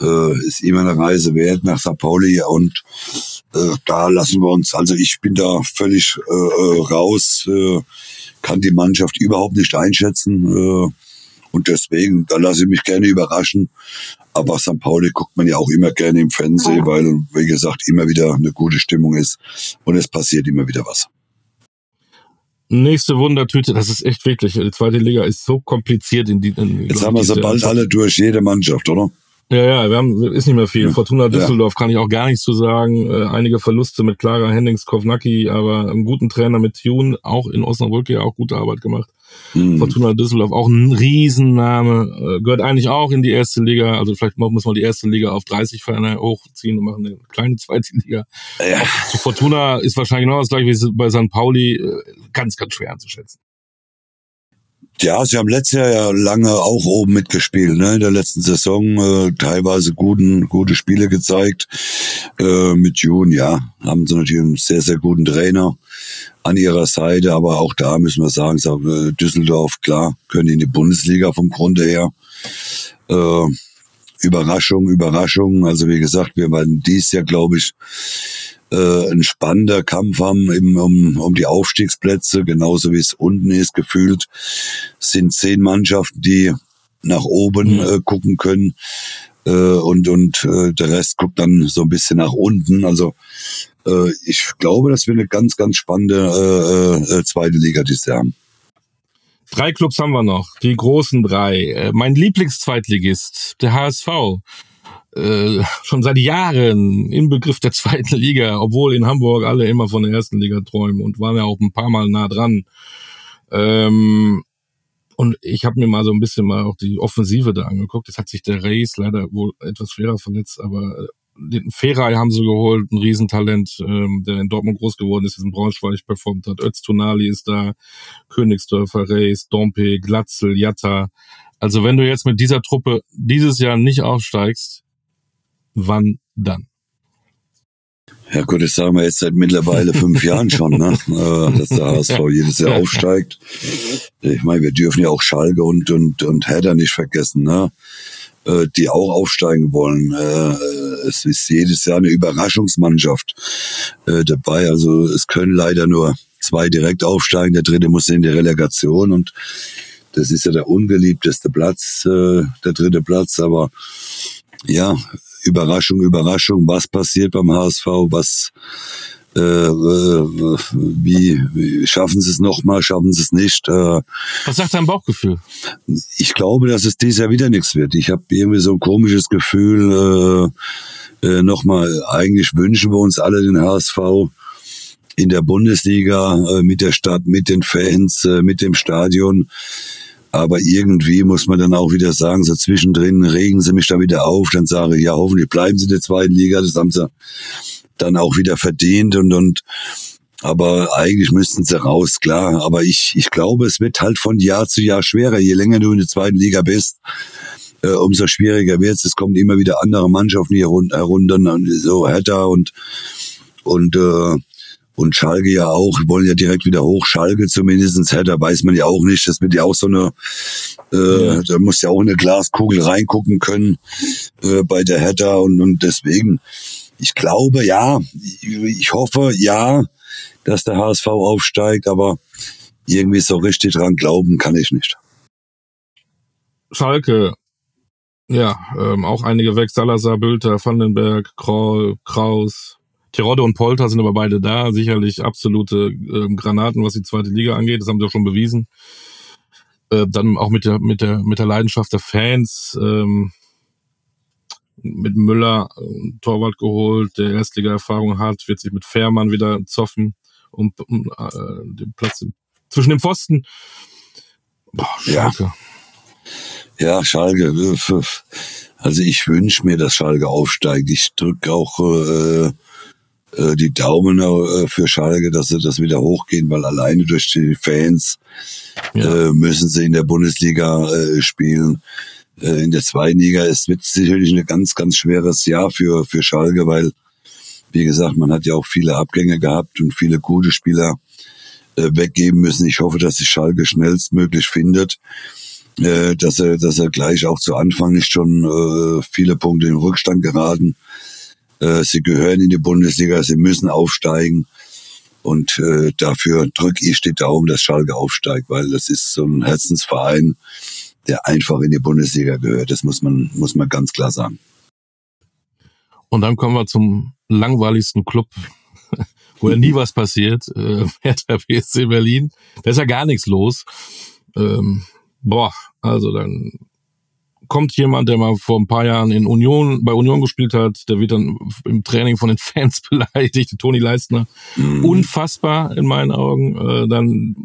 Äh, ist immer eine Reise wert nach St. Pauli und äh, da lassen wir uns, also ich bin da völlig äh, äh raus, äh, kann die Mannschaft überhaupt nicht einschätzen. Äh, und deswegen, da lasse ich mich gerne überraschen. Aber St. Pauli guckt man ja auch immer gerne im Fernsehen, weil, wie gesagt, immer wieder eine gute Stimmung ist und es passiert immer wieder was. Nächste Wundertüte, das ist echt wirklich. Die zweite Liga ist so kompliziert in die. In, Jetzt haben wir sie bald alle durch, jede Mannschaft, oder? Ja, ja, wir haben, ist nicht mehr viel. Fortuna Düsseldorf ja. kann ich auch gar nichts zu sagen. Äh, einige Verluste mit Clara Hennings, Kovnacki, aber einen guten Trainer mit Tune, auch in Osnabrück ja auch gute Arbeit gemacht. Mhm. Fortuna Düsseldorf auch ein Riesenname, äh, gehört eigentlich auch in die erste Liga. Also vielleicht muss man die erste Liga auf 30 Vereine hochziehen und machen eine kleine zweite Liga. Ja. Zu Fortuna ist wahrscheinlich genau das gleiche wie bei St. Pauli. Äh, ganz, ganz schwer anzuschätzen. Ja, sie haben letztes Jahr ja lange auch oben mitgespielt, ne? In der letzten Saison äh, teilweise guten, gute Spiele gezeigt. Äh, mit June, ja, haben sie natürlich einen sehr, sehr guten Trainer an ihrer Seite, aber auch da müssen wir sagen, äh, Düsseldorf, klar, können in die Bundesliga vom Grunde her. Äh, Überraschung, Überraschung. Also wie gesagt, wir werden dies Jahr, glaube ich, äh, ein spannender Kampf haben im, um, um die Aufstiegsplätze, genauso wie es unten ist. Gefühlt sind zehn Mannschaften, die nach oben mhm. äh, gucken können äh, und und äh, der Rest guckt dann so ein bisschen nach unten. Also äh, ich glaube, dass wir eine ganz ganz spannende äh, äh, zweite Liga dieses Jahr haben. Drei Clubs haben wir noch, die großen drei. Äh, mein Lieblingszweitligist, der HSV. Äh, schon seit Jahren im Begriff der zweiten Liga, obwohl in Hamburg alle immer von der ersten Liga träumen und waren ja auch ein paar Mal nah dran. Ähm, und ich habe mir mal so ein bisschen mal auch die Offensive da angeguckt. Jetzt hat sich der Reis leider wohl etwas schwerer verletzt, aber äh, den Feray haben sie geholt, ein Riesentalent, ähm, der in Dortmund groß geworden ist, ist in Braunschweig performt hat. Öztunali ist da, Königsdörfer, Reis, Dompe, Glatzel, Jatta. Also wenn du jetzt mit dieser Truppe dieses Jahr nicht aufsteigst, wann dann? Ja gut, das sagen wir jetzt seit mittlerweile fünf Jahren schon, ne? Äh, dass der HSV jedes Jahr aufsteigt. Ich meine, wir dürfen ja auch Schalke und, und, und Herder nicht vergessen, ne? Äh, die auch aufsteigen wollen. Äh, es ist jedes Jahr eine Überraschungsmannschaft dabei. Also es können leider nur zwei direkt aufsteigen, der dritte muss in die Relegation und das ist ja der ungeliebteste Platz, der dritte Platz, aber ja, Überraschung, Überraschung, was passiert beim HSV, was äh, wie, wie schaffen sie es nochmal, schaffen sie es nicht. Äh, was sagt dein Bauchgefühl? Ich glaube, dass es dieses Jahr wieder nichts wird. Ich habe irgendwie so ein komisches Gefühl, äh, äh, nochmal, eigentlich wünschen wir uns alle den HSV in der Bundesliga äh, mit der Stadt, mit den Fans, äh, mit dem Stadion. Aber irgendwie muss man dann auch wieder sagen, so zwischendrin regen sie mich da wieder auf, dann sage ich, ja, hoffentlich bleiben sie in der zweiten Liga, das haben sie dann auch wieder verdient und, und, aber eigentlich müssten sie raus, klar. Aber ich, ich glaube, es wird halt von Jahr zu Jahr schwerer. Je länger du in der zweiten Liga bist, äh, umso schwieriger wird es. Es kommen immer wieder andere Mannschaften hier herunter, so Hertha und, und, äh, und Schalke ja auch, wollen ja direkt wieder hoch, Schalke zumindestens, da weiß man ja auch nicht, das wird ja auch so eine, äh, ja. da muss ja auch eine Glaskugel reingucken können äh, bei der Hertha und, und deswegen, ich glaube, ja, ich hoffe, ja, dass der HSV aufsteigt, aber irgendwie so richtig dran glauben kann ich nicht. Schalke, ja, ähm, auch einige weg, Salazar, Bülter, Vandenberg, Kroll, Kraus, Tirode und Polter sind aber beide da. Sicherlich absolute äh, Granaten, was die zweite Liga angeht. Das haben sie auch schon bewiesen. Äh, dann auch mit der, mit der, mit der Leidenschaft der Fans. Ähm, mit Müller äh, Torwart geholt, der Erstliga-Erfahrung hat, wird sich mit Fährmann wieder zoffen um, um äh, den Platz zwischen dem Pfosten. Boah, Schalke. Ja. ja, Schalke. Also ich wünsche mir, dass Schalke aufsteigt. Ich drücke auch äh, äh, die Daumen äh, für Schalke, dass sie das wieder hochgehen, weil alleine durch die Fans ja. äh, müssen sie in der Bundesliga äh, spielen. Äh, in der zweiten Liga ist wird sicherlich ein ganz, ganz schweres Jahr für, für Schalke, weil, wie gesagt, man hat ja auch viele Abgänge gehabt und viele gute Spieler äh, weggeben müssen. Ich hoffe, dass sich Schalke schnellstmöglich findet äh, dass er, dass er gleich auch zu Anfang nicht schon äh, viele Punkte in Rückstand geraten. Äh, sie gehören in die Bundesliga, sie müssen aufsteigen. Und äh, dafür drücke ich die Daumen, dass Schalke aufsteigt, weil das ist so ein Herzensverein, der einfach in die Bundesliga gehört. Das muss man, muss man ganz klar sagen. Und dann kommen wir zum langweiligsten Club, wo ja nie was passiert, äh, Hertha BSC Berlin. Da ist ja gar nichts los. Ähm, boah, also dann kommt jemand, der mal vor ein paar Jahren in Union, bei Union gespielt hat, der wird dann im Training von den Fans beleidigt, Toni Leistner. Mhm. Unfassbar in meinen Augen. Äh, dann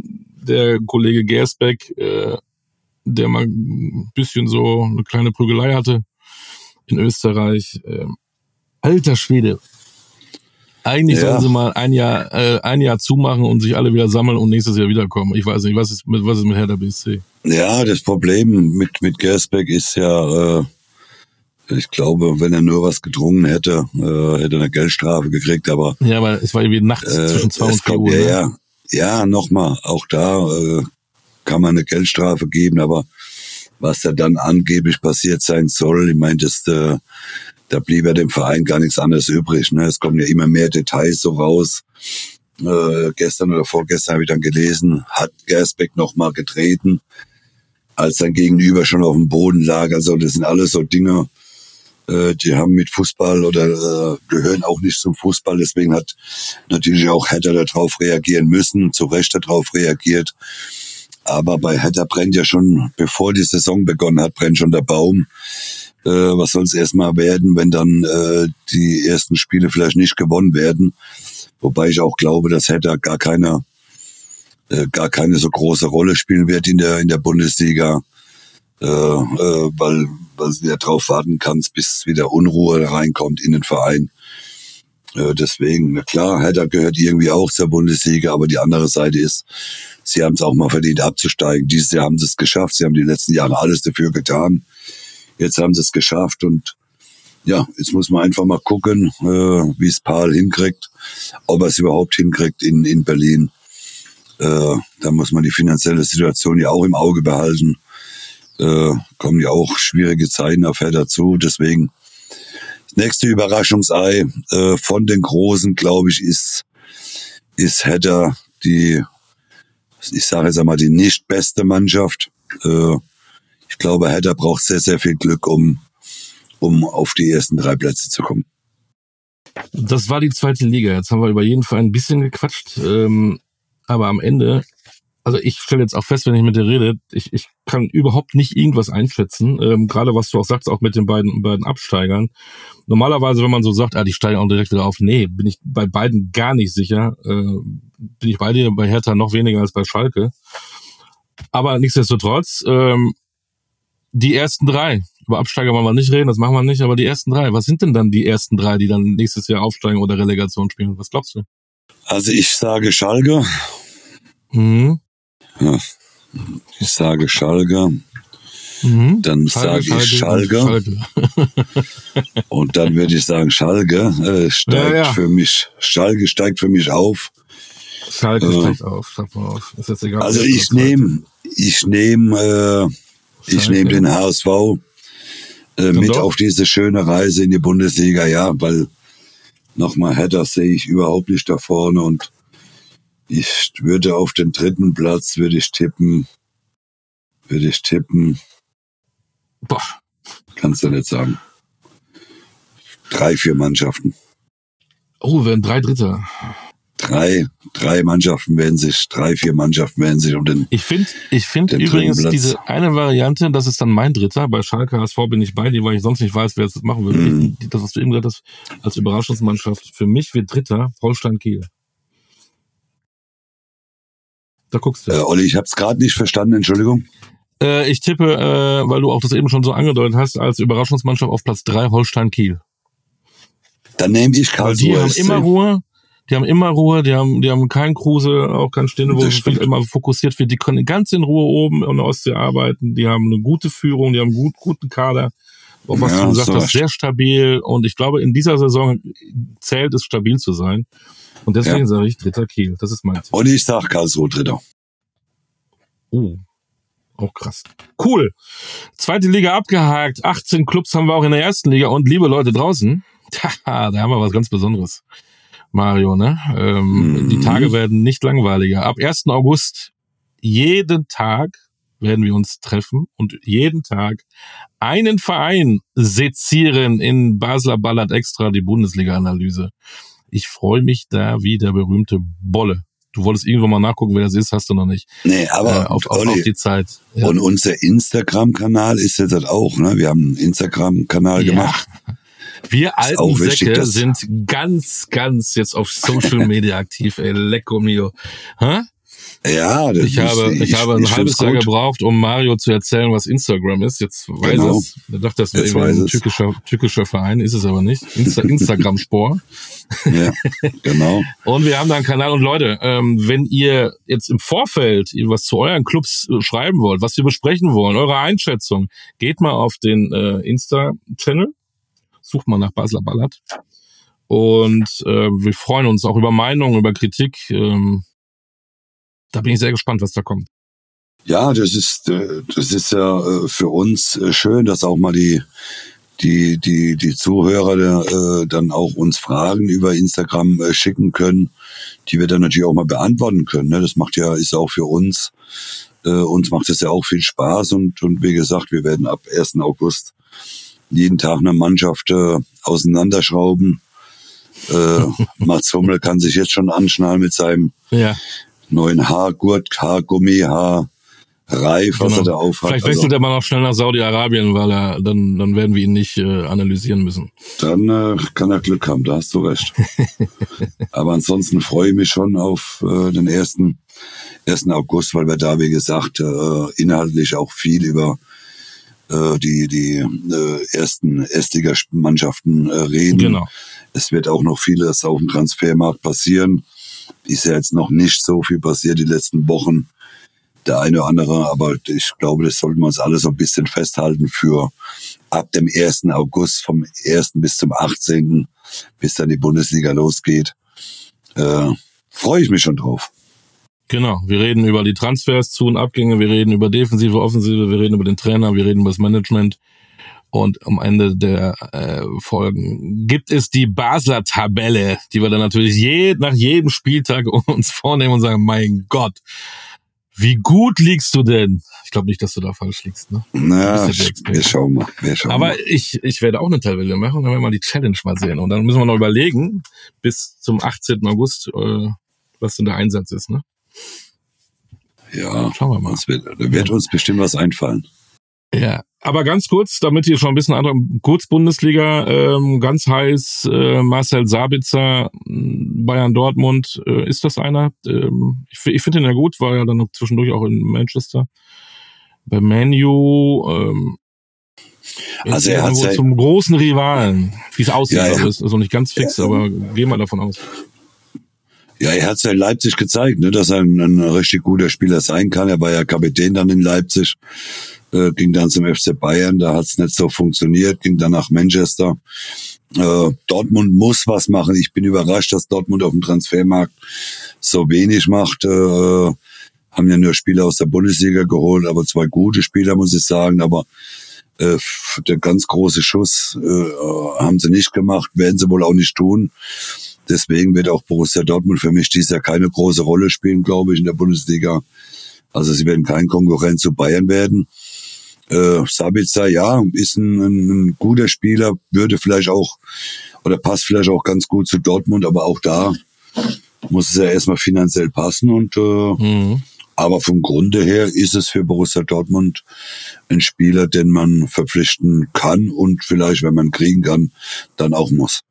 der Kollege Gersbeck, äh, der mal ein bisschen so eine kleine Prügelei hatte in Österreich. Äh, alter Schwede, eigentlich ja. sollen sie mal ein Jahr, äh, ein Jahr zumachen und sich alle wieder sammeln und nächstes Jahr wiederkommen. Ich weiß nicht, was ist mit, was ist mit Hertha BSC? Ja, das Problem mit, mit Gersbeck ist ja, äh, ich glaube, wenn er nur was gedrungen hätte, äh, hätte er eine Geldstrafe gekriegt, aber. Ja, aber es war irgendwie nachts äh, zwischen zwei und vier Uhr. Ja, ne? ja, ja nochmal, auch da äh, kann man eine Geldstrafe geben, aber was da dann angeblich passiert sein soll. Ich meine, das, äh, da blieb ja dem Verein gar nichts anderes übrig. Ne? Es kommen ja immer mehr Details so raus. Äh, gestern oder vorgestern habe ich dann gelesen, hat Gersbeck nochmal getreten, als sein Gegenüber schon auf dem Boden lag. Also das sind alles so Dinge, äh, die haben mit Fußball oder äh, gehören auch nicht zum Fußball. Deswegen hat natürlich auch Hertha darauf reagieren müssen, zu Recht darauf reagiert. Aber bei Hertha brennt ja schon, bevor die Saison begonnen hat, brennt schon der Baum. Äh, was soll es erstmal werden, wenn dann äh, die ersten Spiele vielleicht nicht gewonnen werden? Wobei ich auch glaube, dass Hertha gar keine, äh, gar keine so große Rolle spielen wird in der, in der Bundesliga, äh, äh, weil, weil sie ja drauf warten kann, bis wieder Unruhe reinkommt in den Verein. Äh, deswegen, na klar, Hertha gehört irgendwie auch zur Bundesliga, aber die andere Seite ist, sie haben es auch mal verdient abzusteigen. Dieses Jahr haben sie es geschafft. Sie haben die letzten Jahre alles dafür getan. Jetzt haben sie es geschafft und ja, jetzt muss man einfach mal gucken, äh, wie es Paul hinkriegt, ob er es überhaupt hinkriegt in, in Berlin. Äh, da muss man die finanzielle Situation ja auch im Auge behalten. Äh, kommen ja auch schwierige Zeiten auf Hertha zu. Deswegen nächste Überraschungsei äh, von den Großen, glaube ich, ist, ist Hedda die, ich sage jetzt einmal, die nicht beste Mannschaft. Äh, ich glaube, Hedda braucht sehr, sehr viel Glück, um, um auf die ersten drei Plätze zu kommen. Das war die zweite Liga. Jetzt haben wir über jeden Fall ein bisschen gequatscht. Ähm, aber am Ende also ich stelle jetzt auch fest, wenn ich mit dir rede, ich, ich kann überhaupt nicht irgendwas einschätzen. Ähm, Gerade was du auch sagst, auch mit den beiden, beiden Absteigern. Normalerweise, wenn man so sagt, ah, die steigen auch direkt wieder auf, nee, bin ich bei beiden gar nicht sicher. Äh, bin ich bei dir, bei Hertha noch weniger als bei Schalke. Aber nichtsdestotrotz, ähm, die ersten drei. Über Absteiger wollen wir nicht reden, das machen wir nicht, aber die ersten drei. Was sind denn dann die ersten drei, die dann nächstes Jahr aufsteigen oder Relegation spielen? Was glaubst du? Also ich sage Schalke. Mhm. Ja. Ich sage Schalke. Mhm. Dann sage ich Schalke. Schalke. und dann würde ich sagen, Schalke äh, steigt ja, ja. für mich, Schalke steigt für mich auf. Schalke äh, steigt auf, steigt mal auf. Ist jetzt egal, also ich nehme, ich nehme, äh, ich nehme den HSV äh, mit doch. auf diese schöne Reise in die Bundesliga, ja, weil nochmal Header sehe ich überhaupt nicht da vorne und ich würde auf den dritten Platz, würde ich tippen, würde ich tippen. Boah. Kannst du nicht sagen. Drei, vier Mannschaften. Oh, werden drei Dritter. Drei, drei Mannschaften werden sich, drei, vier Mannschaften werden sich um den. Ich finde, ich finde übrigens diese eine Variante, das ist dann mein Dritter. Bei Schalke HSV bin ich bei dir, weil ich sonst nicht weiß, wer es machen würde. Mm. Das, was du eben gesagt hast, als Überraschungsmannschaft. Für mich wird Dritter Holstein Kiel. Da guckst du. Äh, Olli, ich habe es gerade nicht verstanden, Entschuldigung. Äh, ich tippe, äh, weil du auch das eben schon so angedeutet hast, als Überraschungsmannschaft auf Platz drei Holstein Kiel. Dann nehme ich Karlsruhe. Die haben immer Ruhe. Die haben immer Ruhe, die haben, die haben keinen Kruse, auch keinen Stinde, wo es immer fokussiert wird. Die können ganz in Ruhe oben in der Ostsee arbeiten. Die haben eine gute Führung, die haben einen gut, guten Kader. Auch was ja, du gesagt hast, sehr stabil. Und ich glaube, in dieser Saison zählt es stabil zu sein. Und deswegen ja. sage ich dritter Kiel. Das ist mein Ziel. Und ich sag Karlsruhe dritter. Oh. Auch krass. Cool. Zweite Liga abgehakt. 18 Clubs haben wir auch in der ersten Liga. Und liebe Leute draußen, da haben wir was ganz Besonderes. Mario, ne? Ähm, mhm. Die Tage werden nicht langweiliger. Ab 1. August jeden Tag werden wir uns treffen und jeden Tag einen Verein sezieren in Basler Ballard Extra, die Bundesliga-Analyse. Ich freue mich da wie der berühmte Bolle. Du wolltest irgendwann mal nachgucken, wer das ist, hast du noch nicht. Nee, aber äh, auf, Olli, auf, die Zeit. Ja. Und unser Instagram-Kanal ist jetzt halt auch, ne? Wir haben einen Instagram-Kanal ja. gemacht. Wir alten Säcke sind ganz, ganz jetzt auf Social Media aktiv, ey, lecco mio. Hä? Ja, das ich habe, ich, ich habe ein halbes Jahr gebraucht, um Mario zu erzählen, was Instagram ist. Jetzt weiß genau. es. Er dachte, das wäre ein türkischer, türkischer Verein, ist es aber nicht. Insta Instagram-Spor. Ja, genau. und wir haben da einen Kanal. Und Leute, ähm, wenn ihr jetzt im Vorfeld was zu euren Clubs äh, schreiben wollt, was wir besprechen wollen, eure Einschätzung, geht mal auf den äh, Insta-Channel, sucht mal nach Basler Ballard. Und äh, wir freuen uns auch über Meinungen, über Kritik. Ähm, da bin ich sehr gespannt, was da kommt. Ja, das ist, äh, das ist ja äh, für uns äh, schön, dass auch mal die, die, die, die Zuhörer dann auch uns Fragen über Instagram schicken können, die wir dann natürlich auch mal beantworten können. Ne? Das macht ja, ist auch für uns, uns macht es ja auch viel Spaß und, und wie gesagt, wir werden ab 1. August jeden Tag eine Mannschaft auseinanderschrauben. Äh, Mats Hummel kann sich jetzt schon anschnallen mit seinem ja. Neuen Haargurt, Haargummi, Haar, Reif, was genau. er da aufhat. Vielleicht wechselt also, er mal noch schnell nach Saudi-Arabien, weil er dann dann werden wir ihn nicht äh, analysieren müssen. Dann äh, kann er Glück haben, da hast du recht. Aber ansonsten freue ich mich schon auf äh, den ersten ersten August, weil wir da wie gesagt äh, inhaltlich auch viel über äh, die die äh, ersten Erstliga-Mannschaften äh, reden. Genau. Es wird auch noch vieles auf dem Transfermarkt passieren. Ist ja jetzt noch nicht so viel passiert die letzten Wochen der eine oder andere, aber ich glaube, das sollten wir uns alle so ein bisschen festhalten für ab dem 1. August, vom 1. bis zum 18., bis dann die Bundesliga losgeht. Äh, Freue ich mich schon drauf. Genau, wir reden über die Transfers, Zu- und Abgänge, wir reden über Defensive, Offensive, wir reden über den Trainer, wir reden über das Management. Und am Ende der äh, Folgen gibt es die Basler Tabelle, die wir dann natürlich je, nach jedem Spieltag uns vornehmen und sagen, mein Gott, wie gut liegst du denn? Ich glaube nicht, dass du da falsch liegst. Ne? Na, wir schauen mal. Wir schauen Aber mal. ich, ich werde auch eine Tabelle machen, dann werden wir mal die Challenge mal sehen. Und dann müssen wir noch überlegen, bis zum 18. August, äh, was denn der Einsatz ist. Ne? Ja, schauen wir mal. Wird, da wird uns bestimmt was einfallen. Ja, aber ganz kurz, damit ihr schon ein bisschen andere, kurz Bundesliga, ähm, ganz heiß, äh, Marcel Sabitzer, Bayern Dortmund, äh, ist das einer? Ähm, ich ich finde ihn ja gut, war ja dann zwischendurch auch in Manchester. Bei Manu, ähm, also er hat ja zum großen Rivalen, wie es aussieht, ja, ja. also ist also nicht ganz fix, ja. aber gehen wir davon aus. Ja, er hat es ja in Leipzig gezeigt, ne, dass er ein, ein richtig guter Spieler sein kann. Er war ja Kapitän dann in Leipzig äh, ging dann zum FC Bayern, da hat es nicht so funktioniert, ging dann nach Manchester. Äh, Dortmund muss was machen. Ich bin überrascht, dass Dortmund auf dem Transfermarkt so wenig macht. Äh, haben ja nur Spieler aus der Bundesliga geholt, aber zwei gute Spieler, muss ich sagen. Aber äh, der ganz große Schuss äh, haben sie nicht gemacht, werden sie wohl auch nicht tun. Deswegen wird auch Borussia Dortmund für mich dieses Jahr keine große Rolle spielen, glaube ich, in der Bundesliga. Also sie werden kein Konkurrent zu Bayern werden. Äh, Sabitzer, ja, ist ein, ein guter Spieler, würde vielleicht auch oder passt vielleicht auch ganz gut zu Dortmund, aber auch da muss es ja erstmal finanziell passen und äh, mhm. aber vom Grunde her ist es für Borussia Dortmund ein Spieler, den man verpflichten kann und vielleicht, wenn man kriegen kann, dann auch muss.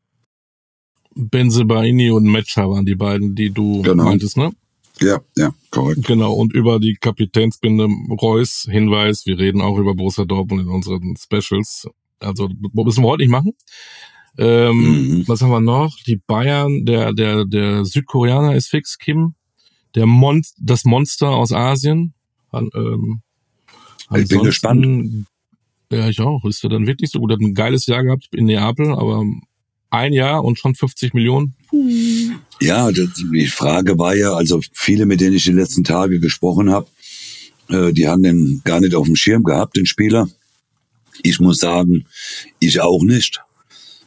Benzebaini und Metscher waren die beiden, die du genau. meintest, ne? Ja, ja, korrekt. Genau, und über die Kapitänsbinde Reus Hinweis, wir reden auch über Borussia Dortmund in unseren Specials. Also müssen wir heute nicht machen. Ähm, mhm. Was haben wir noch? Die Bayern, der, der, der Südkoreaner ist fix, Kim. Der Mon das Monster aus Asien. Ähm, ich bin gespannt. Ja, ich auch. Ist er dann wirklich so gut? Hat ein geiles Jahr gehabt in Neapel, aber ein Jahr und schon 50 Millionen. Ja, das, die Frage war ja, also viele, mit denen ich die letzten Tage gesprochen habe, äh, die haben den gar nicht auf dem Schirm gehabt, den Spieler. Ich muss sagen, ich auch nicht.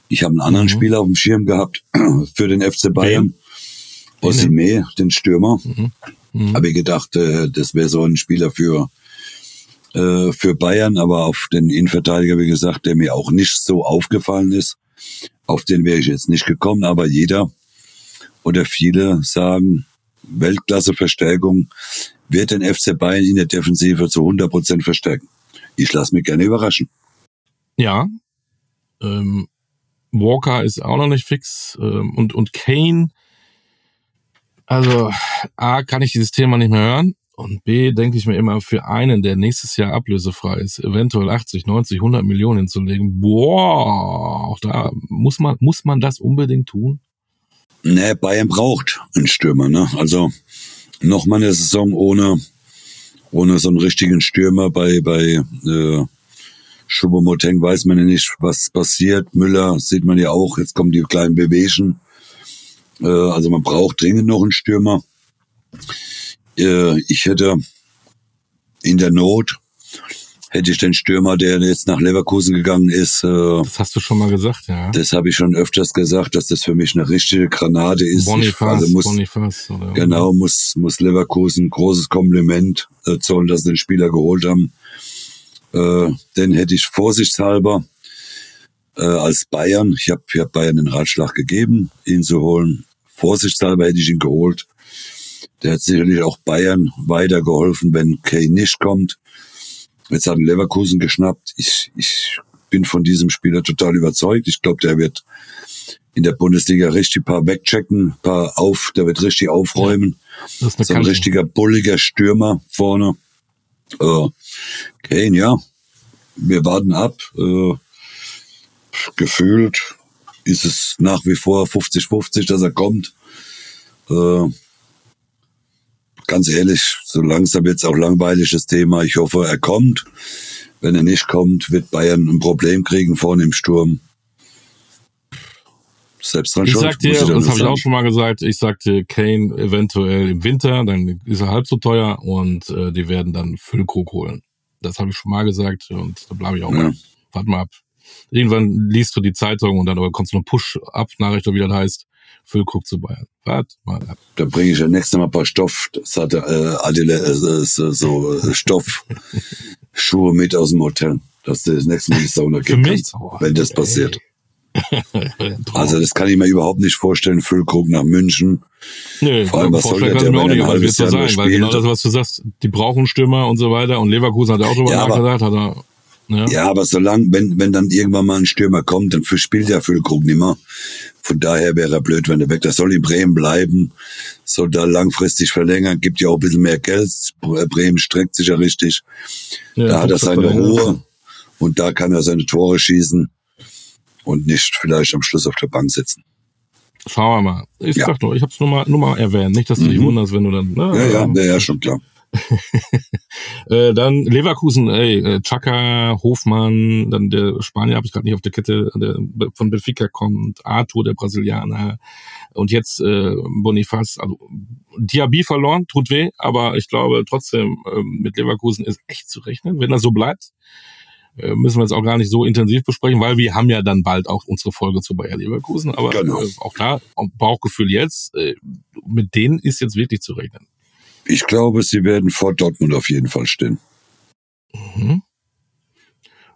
Ich habe einen anderen mhm. Spieler auf dem Schirm gehabt für den FC Bayern. Osimé, den Stürmer. Mhm. Mhm. Habe ich gedacht, äh, das wäre so ein Spieler für äh, für Bayern, aber auf den Innenverteidiger, wie gesagt, der mir auch nicht so aufgefallen ist. Auf den wäre ich jetzt nicht gekommen, aber jeder oder viele sagen, Weltklasse-Verstärkung wird den FC Bayern in der Defensive zu 100 Prozent verstärken. Ich lasse mich gerne überraschen. Ja. Ähm, Walker ist auch noch nicht fix ähm, und und Kane. Also a kann ich dieses Thema nicht mehr hören und b denke ich mir immer für einen, der nächstes Jahr ablösefrei ist, eventuell 80, 90, 100 Millionen hinzulegen. Boah, auch da muss man muss man das unbedingt tun. Ne, Bayern braucht einen Stürmer, ne? Also noch mal eine Saison ohne ohne so einen richtigen Stürmer bei bei äh, Schubomoteng weiß man ja nicht, was passiert. Müller sieht man ja auch. Jetzt kommen die kleinen Bewegen. Äh, also man braucht dringend noch einen Stürmer. Äh, ich hätte in der Not hätte ich den Stürmer, der jetzt nach Leverkusen gegangen ist. Äh, das hast du schon mal gesagt, ja. Das habe ich schon öfters gesagt, dass das für mich eine richtige Granate ist. Boniface, also muss, Boniface, oder? Genau, muss, muss Leverkusen großes Kompliment äh, zollen, dass sie den Spieler geholt haben. Äh, den hätte ich vorsichtshalber äh, als Bayern, ich habe hab Bayern den Ratschlag gegeben, ihn zu holen. Vorsichtshalber hätte ich ihn geholt. Der hat sicherlich auch Bayern weitergeholfen, wenn Kane nicht kommt. Jetzt hat Leverkusen geschnappt. Ich, ich bin von diesem Spieler total überzeugt. Ich glaube, der wird in der Bundesliga richtig paar wegchecken, paar auf, der wird richtig aufräumen. Ja, das ist so ein Kante. richtiger bulliger Stürmer vorne. Äh, Kane, ja. Wir warten ab. Äh, gefühlt ist es nach wie vor 50-50, dass er kommt. Äh, ganz ehrlich, so langsam wird es auch langweilig, das Thema. Ich hoffe, er kommt. Wenn er nicht kommt, wird Bayern ein Problem kriegen vorne im Sturm. Selbst dran ich schuld. Sag dir, das habe ich auch schon mal gesagt, ich sagte Kane eventuell im Winter, dann ist er halb so teuer und äh, die werden dann Füllkrug holen. Das habe ich schon mal gesagt und da bleibe ich auch ja. mal. Warte mal ab. Irgendwann liest du die Zeitung und dann aber kommt so eine Push-Up-Nachricht, wie das heißt. Füllkrug zu Bayern. Warte mal ab. Da bringe ich ja nächstes Mal ein paar Stoff, das hatte, äh, Adele, äh, so, so äh, Stoffschuhe mit aus dem Hotel, dass du das nächste Mal die Sauna gehen kannst, wenn das passiert. also das kann ich mir überhaupt nicht vorstellen, Füllkrug nach München. Nee, Vor allem, was soll der, der, wenn ein halbes Jahr sein, weil genau das, was du sagst, die brauchen Stürmer und so weiter und Leverkusen hat auch drüber ja, nachgedacht, hat er ja. ja, aber solange, wenn, wenn dann irgendwann mal ein Stürmer kommt, dann spielt der Füllkrug nicht mehr. Von daher wäre er blöd, wenn er weg. Das soll in Bremen bleiben, soll da langfristig verlängern, gibt ja auch ein bisschen mehr Geld. Bremen streckt sich ja richtig. Ja, da hat er seine Ruhe und da kann er seine Tore schießen und nicht vielleicht am Schluss auf der Bank sitzen. Schauen wir mal. Ich ja. sag nur, ich hab's nur mal, nur mal erwähnt. Nicht, dass du dich mhm. wunderst, wenn du dann. Ne, ja, ja, ja, ja, schon klar. äh, dann Leverkusen, ey, äh, Chaka, Hofmann, dann der Spanier habe ich gerade nicht auf der Kette, der von Benfica kommt, Arthur, der Brasilianer und jetzt äh, Boniface. Also Diaby verloren, tut weh, aber ich glaube trotzdem äh, mit Leverkusen ist echt zu rechnen, wenn er so bleibt äh, müssen wir jetzt auch gar nicht so intensiv besprechen, weil wir haben ja dann bald auch unsere Folge zu Bayer Leverkusen. Aber genau. auch da, Bauchgefühl jetzt, mit denen ist jetzt wirklich zu rechnen. Ich glaube, sie werden vor Dortmund auf jeden Fall stehen. Mhm.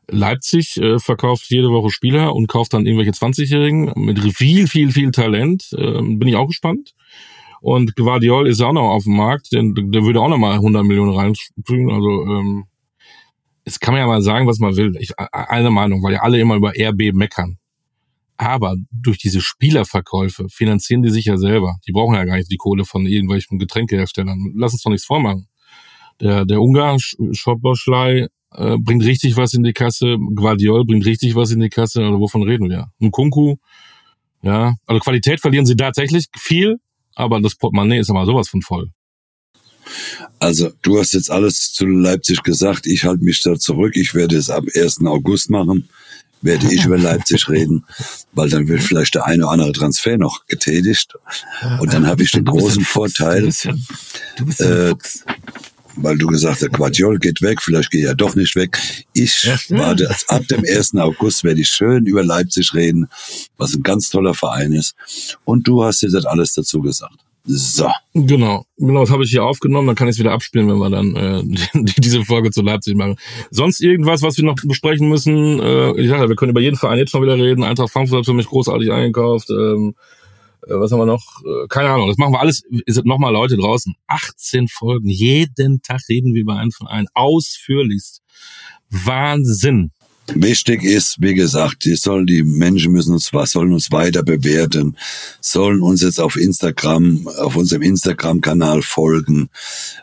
Leipzig äh, verkauft jede Woche Spieler und kauft dann irgendwelche 20-Jährigen mit viel, viel, viel Talent. Äh, bin ich auch gespannt. Und Guardiol ist auch noch auf dem Markt, denn der würde auch noch mal 100 Millionen reinspringen. Also ähm, es kann man ja mal sagen, was man will. Ich, eine Meinung, weil ja alle immer über RB meckern. Aber durch diese Spielerverkäufe finanzieren die sich ja selber. Die brauchen ja gar nicht die Kohle von irgendwelchen Getränkeherstellern. Lass uns doch nichts vormachen. Der, der Ungar, Schoboschlei, äh, bringt richtig was in die Kasse. Guardiol bringt richtig was in die Kasse. Also wovon reden wir? Ein Kunku, ja. Also Qualität verlieren sie tatsächlich viel, aber das Portemonnaie ist aber sowas von voll. Also du hast jetzt alles zu Leipzig gesagt. Ich halte mich da zurück. Ich werde es ab 1. August machen werde ich über Leipzig reden, weil dann wird vielleicht der eine oder andere Transfer noch getätigt. Und dann habe ich den großen Vorteil, ja, ja äh, weil du gesagt hast, Quadjol geht weg, vielleicht geht er doch nicht weg. Ich ja, warte, ab dem 1. August werde ich schön über Leipzig reden, was ein ganz toller Verein ist. Und du hast jetzt alles dazu gesagt. So. Genau, genau, das habe ich hier aufgenommen, dann kann ich es wieder abspielen, wenn wir dann äh, diese Folge zu Leipzig machen. Sonst irgendwas, was wir noch besprechen müssen? Äh, ich sage, wir können über jeden Verein jetzt schon wieder reden. Eintracht Frankfurt hat für mich großartig eingekauft. Ähm, äh, was haben wir noch? Äh, keine Ahnung, das machen wir alles. Ist sind nochmal Leute draußen. 18 Folgen, jeden Tag reden wir über einen Verein. Ausführlichst. Wahnsinn. Wichtig ist, wie gesagt, die sollen, die Menschen müssen uns was, sollen uns weiter bewerten, sollen uns jetzt auf Instagram, auf unserem Instagram-Kanal folgen,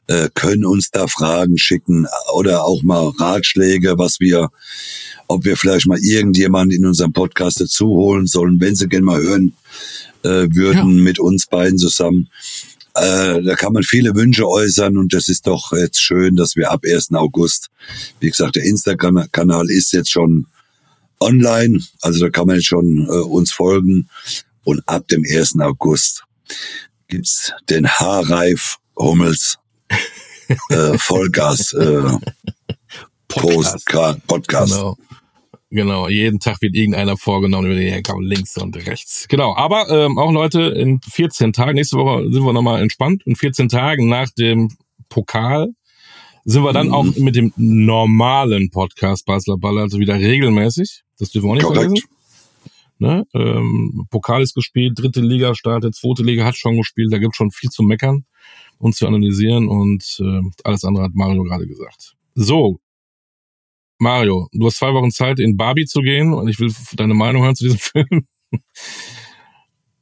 äh, können uns da Fragen schicken oder auch mal Ratschläge, was wir, ob wir vielleicht mal irgendjemanden in unserem Podcast dazu holen sollen, wenn sie gerne mal hören äh, würden ja. mit uns beiden zusammen. Äh, da kann man viele Wünsche äußern und das ist doch jetzt schön, dass wir ab 1. August, wie gesagt, der Instagram-Kanal ist jetzt schon online, also da kann man jetzt schon äh, uns folgen und ab dem 1. August gibt's den Haarreif Hummels äh, Vollgas äh, Post, Podcast. Genau. Genau, jeden Tag wird irgendeiner vorgenommen über den Herkamm links und rechts. Genau, aber ähm, auch Leute, in 14 Tagen, nächste Woche sind wir nochmal entspannt. In 14 Tagen nach dem Pokal sind wir dann mhm. auch mit dem normalen Podcast Basler Baller also wieder regelmäßig. Das dürfen wir auch nicht Korrekt. vergessen. Ne? Ähm, Pokal ist gespielt, dritte Liga startet, zweite Liga hat schon gespielt, da gibt schon viel zu meckern und zu analysieren und äh, alles andere hat Mario gerade gesagt. So, Mario, du hast zwei Wochen Zeit, in Barbie zu gehen und ich will deine Meinung hören zu diesem Film.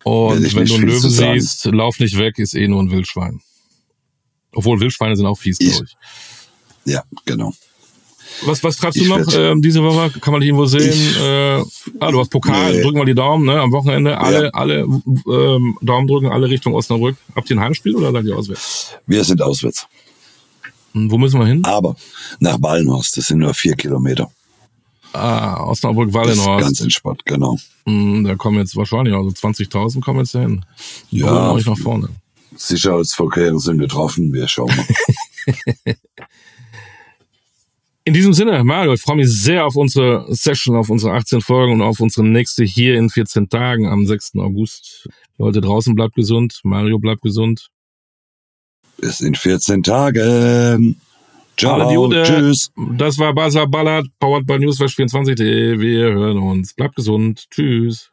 Und wenn du einen Löwen siehst, lauf nicht weg, ist eh nur ein Wildschwein. Obwohl Wildschweine sind auch fies, glaube ich. Ja, genau. Was, was treibst ich du noch äh, diese Woche? Kann man dich irgendwo sehen? Ich, äh, ah, du hast Pokal, nee. drücken wir die Daumen, ne? Am Wochenende alle, ja. alle ähm, Daumen drücken, alle Richtung Osnabrück. Habt ihr ein Heimspiel oder seid ihr auswärts? Wir sind auswärts. Und wo müssen wir hin? Aber nach Wallenhorst, das sind nur vier Kilometer. Ah, Osnabrück Wallenhorst. Ganz entspannt, genau. Mm, da kommen jetzt wahrscheinlich, also 20.000 kommen jetzt hin. Ja. euch nach vorne. Sicherheitsverkehre sind getroffen, wir schauen mal. In diesem Sinne, Mario, ich freue mich sehr auf unsere Session, auf unsere 18 Folgen und auf unsere nächste hier in 14 Tagen am 6. August. Leute draußen, bleibt gesund. Mario, bleibt gesund. Bis in 14 Tagen. Ciao, tschüss. Das war Basa Ballard, powered by Newsflash 24 Wir hören uns. Bleibt gesund. Tschüss.